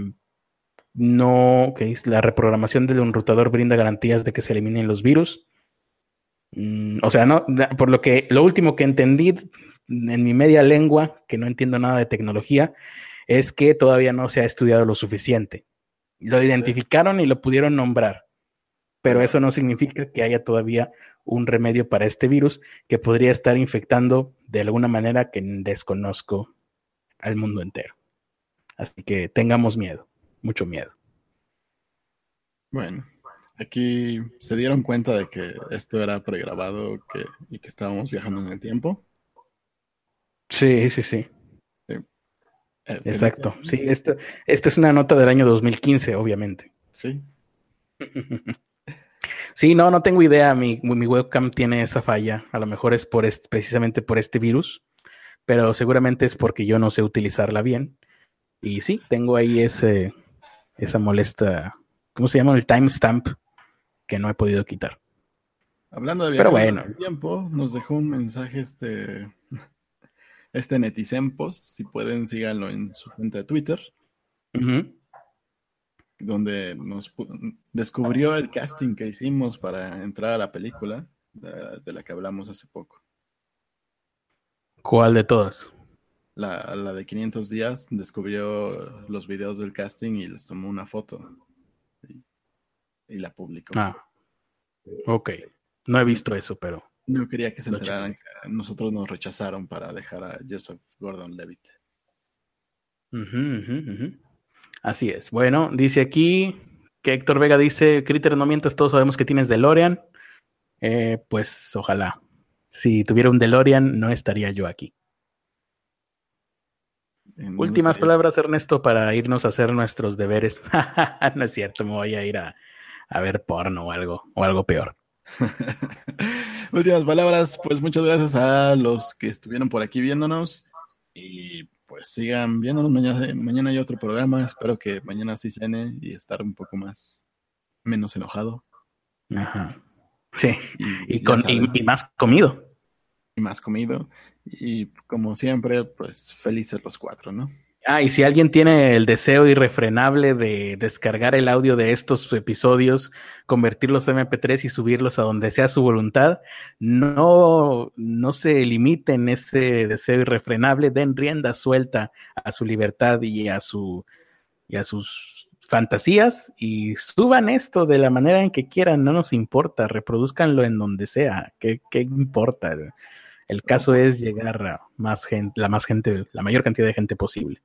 no, que la reprogramación del enrutador brinda garantías de que se eliminen los virus. Mm, o sea, no, por lo que lo último que entendí en mi media lengua, que no entiendo nada de tecnología, es que todavía no se ha estudiado lo suficiente. Lo identificaron y lo pudieron nombrar, pero eso no significa que haya todavía un remedio para este virus que podría estar infectando de alguna manera que desconozco al mundo entero. Así que tengamos miedo, mucho miedo. Bueno, Aquí se dieron cuenta de que esto era pregrabado que, y que estábamos viajando en el tiempo. Sí, sí, sí. Eh, Exacto. Sí, esta es una nota del año 2015, obviamente. Sí. <laughs> sí, no, no tengo idea. Mi, mi, webcam tiene esa falla. A lo mejor es por precisamente por este virus, pero seguramente es porque yo no sé utilizarla bien. Y sí, tengo ahí ese, esa molesta, ¿cómo se llama? El timestamp que no he podido quitar. Hablando de viajar bueno. tiempo, nos dejó un mensaje este, <laughs> este Netizen Post, si pueden síganlo en su cuenta de Twitter, donde nos descubrió el casting que hicimos para entrar a la película de, la que hablamos hace poco. ¿Cuál de todas? La, la, de 500 días descubrió los videos del casting y les tomó una foto y la publicó. Ah, ok. No he visto eso, pero... No quería que se enteraran que nosotros nos rechazaron para dejar a Joseph Gordon-Levitt. Así es. Bueno, dice aquí que Héctor Vega dice, Critter, no mientas, todos sabemos que tienes DeLorean. Eh, pues ojalá. Si tuviera un DeLorean, no estaría yo aquí. Últimas palabras, Ernesto, para irnos a hacer nuestros deberes. <laughs> no es cierto, me voy a ir a, a ver porno o algo, o algo peor. <laughs> Últimas palabras, pues muchas gracias a los que estuvieron por aquí viéndonos y pues sigan viéndonos mañana, mañana hay otro programa, espero que mañana sí cene y estar un poco más menos enojado. Ajá. Sí, y, con, y, más comido. Y más comido. Y como siempre, pues felices los cuatro, ¿no? Ah, y si alguien tiene el deseo irrefrenable de descargar el audio de estos episodios, convertirlos a MP3 y subirlos a donde sea su voluntad, no, no se limiten ese deseo irrefrenable, den rienda suelta a su libertad y a su y a sus fantasías y suban esto de la manera en que quieran, no nos importa, reproduzcanlo en donde sea, ¿qué, qué importa? El caso es llegar a más gente, la más gente, la mayor cantidad de gente posible.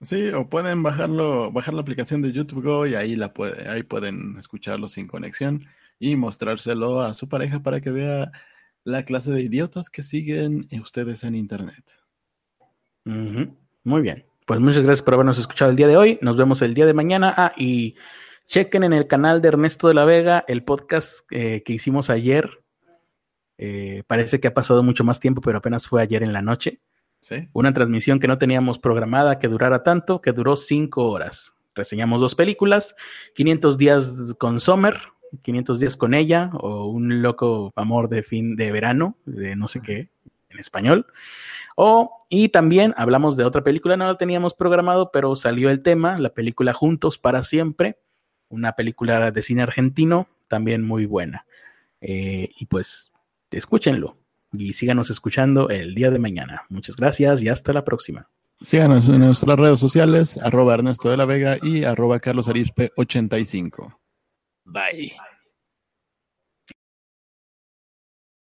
Sí, o pueden bajarlo, bajar la aplicación de YouTube Go y ahí la puede, ahí pueden escucharlo sin conexión y mostrárselo a su pareja para que vea la clase de idiotas que siguen ustedes en internet. Muy bien. Pues muchas gracias por habernos escuchado el día de hoy. Nos vemos el día de mañana. Ah, y chequen en el canal de Ernesto de la Vega el podcast eh, que hicimos ayer. Eh, parece que ha pasado mucho más tiempo, pero apenas fue ayer en la noche. Una transmisión que no teníamos programada que durara tanto, que duró cinco horas. Reseñamos dos películas, 500 días con Sommer, 500 días con ella, o Un loco amor de fin de verano, de no sé qué, en español. O, y también hablamos de otra película, no la teníamos programado, pero salió el tema, la película Juntos para Siempre, una película de cine argentino, también muy buena. Eh, y pues, escúchenlo y síganos escuchando el día de mañana. Muchas gracias y hasta la próxima. Síganos en nuestras redes sociales, arroba Ernesto de la Vega y arroba Carlos Arispe 85. Bye.